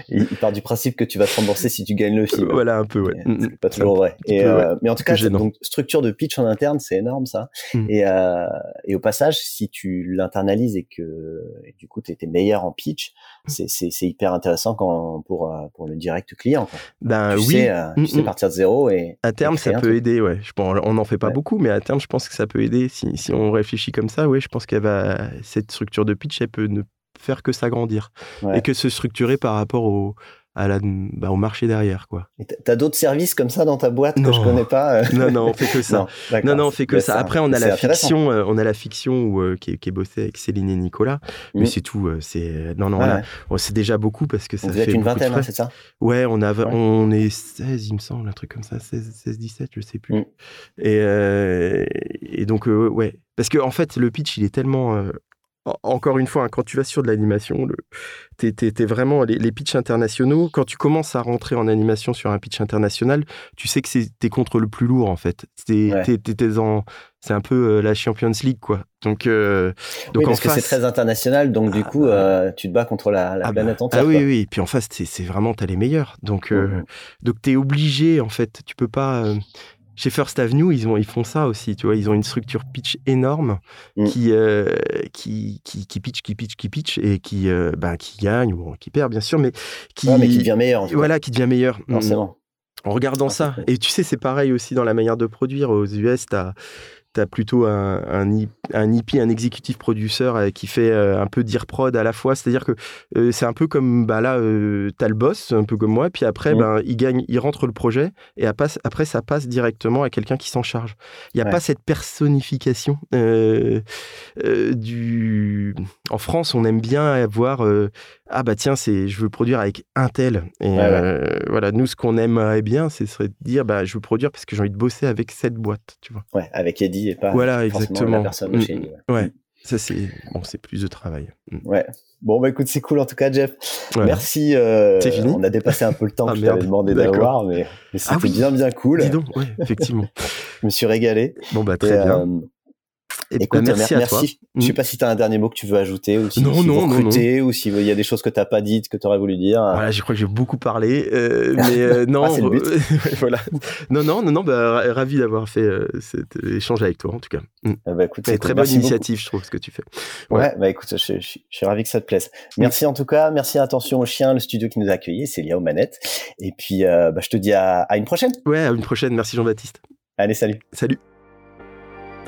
Il, part du principe que tu vas te rembourser si tu gagnes le film. Voilà, un peu, ouais. C'est pas toujours vrai. Et, euh, mais en tout cas, donc, structure de pitch en interne, c'est énorme, ça. Mm. Et, euh, et au passage, si tu l'internalises et que du coup, tu étais meilleur en pitch, c'est hyper intéressant quand, pour, euh, pour le direct client. Quoi. Ben tu oui. Sais, euh, sais mm, mm. partir de zéro et. À terme, ça peut aider, ouais. Je, bon, on n'en fait pas beaucoup, mais à terme, je pense que ça peut aider. Si, si on réfléchit comme ça, ouais, je pense qu'elle va. Cette structure de pitch, elle peut ne faire que s'agrandir et que se structurer par rapport au, à la, bah, au marché derrière, quoi. T'as d'autres services comme ça dans ta boîte que je connais pas euh Non, non, on fait que ça. non, non, on fait que ça. Après, on a la fiction, euh, on a la fiction euh, qui, est, qui, est, bossée avec Céline et Nicolas, mais mmh. c'est tout. C'est non, non, c'est déjà beaucoup parce que ça Vous fait êtes une vingtaine, hein, c'est ça? Ouais, on a, on est 16, il me semble, un truc comme ça, 16, 16 17, je sais plus. Mmh. Et, et donc, ouais, parce que en fait, le pitch, il est tellement encore une fois, hein, quand tu vas sur de l'animation, tu es, vraiment les, pitchs internationaux. Quand tu commences à rentrer en animation sur un pitch international, tu sais que tu es contre le plus lourd en fait. C'est un peu euh, la Champions League quoi. Donc, euh, donc parce que c'est très international, donc du ah, coup, euh, tu te bats contre la, la ah, planète bah, entière. Ah oui, oui. Et puis en face, c'est vraiment as les meilleurs. Donc, mmh donc tu es obligé en fait. Tu peux pas chez First Avenue, ils, ont, ils font ça aussi, tu vois. Ils ont une structure pitch énorme mm. euh, qui, qui, qui, pitch, qui pitch, qui pitch et qui, euh, qui gagne, ou qui perd bien sûr, mais qui, mais qui devient meilleur. Voilà, qui devient meilleur. Forcément. En regardant ça. Et tu sais, c'est pareil aussi dans la manière de produire. Aux US, tu as tu as plutôt un, un, un IP, un exécutif producteur euh, qui fait euh, un peu dire prod à la fois. C'est-à-dire que euh, c'est un peu comme bah là, tu as le boss, un peu comme moi, puis après, ben, il gagne, il rentre le projet, et après, ça passe directement à quelqu'un qui s'en charge. Il n'y a pas cette personnification du. En France, on aime bien avoir ah bah tiens, c'est je veux produire avec un tel. Et voilà, nous, ce qu'on aimerait bien, c'est serait de dire bah je veux produire parce que j'ai envie de bosser avec cette boîte, tu vois. Ouais, avec Eddie et pas voilà, exactement. la personne de chez nous. Ouais. Ça, c'est bon, plus de travail. Mm. Ouais. Bon, bah écoute, c'est cool en tout cas, Jeff. Merci. Euh, fini on a dépassé un peu le temps ah, que je t'avais demandé d'avoir, mais, mais c'était ah bien, bien cool. Dis donc, ouais, effectivement. je me suis régalé. Bon, bah très bien. Euh, Écoute, merci, à toi. Je sais mm. pas si tu as un dernier mot que tu veux ajouter ou si, non, si non, non, ou s'il y a des choses que tu n'as pas dites, que tu aurais voulu dire. Voilà, je crois que j'ai beaucoup parlé, euh, mais euh, non, ah, but. voilà. Non, non, non, non, bah, ravi d'avoir fait euh, cet échange avec toi en tout cas. Mm. Ah bah, écoute, c'est très bonne initiative, je trouve, ce que tu fais. Ouais, bah écoute, je, suis ravi que ça te plaise. Merci en tout cas, merci attention au chien, le studio qui nous a accueillis, c'est lié aux manettes. Et puis, bah, je te dis à, à une prochaine. Ouais, à une prochaine. Merci Jean-Baptiste. Allez, salut. Salut.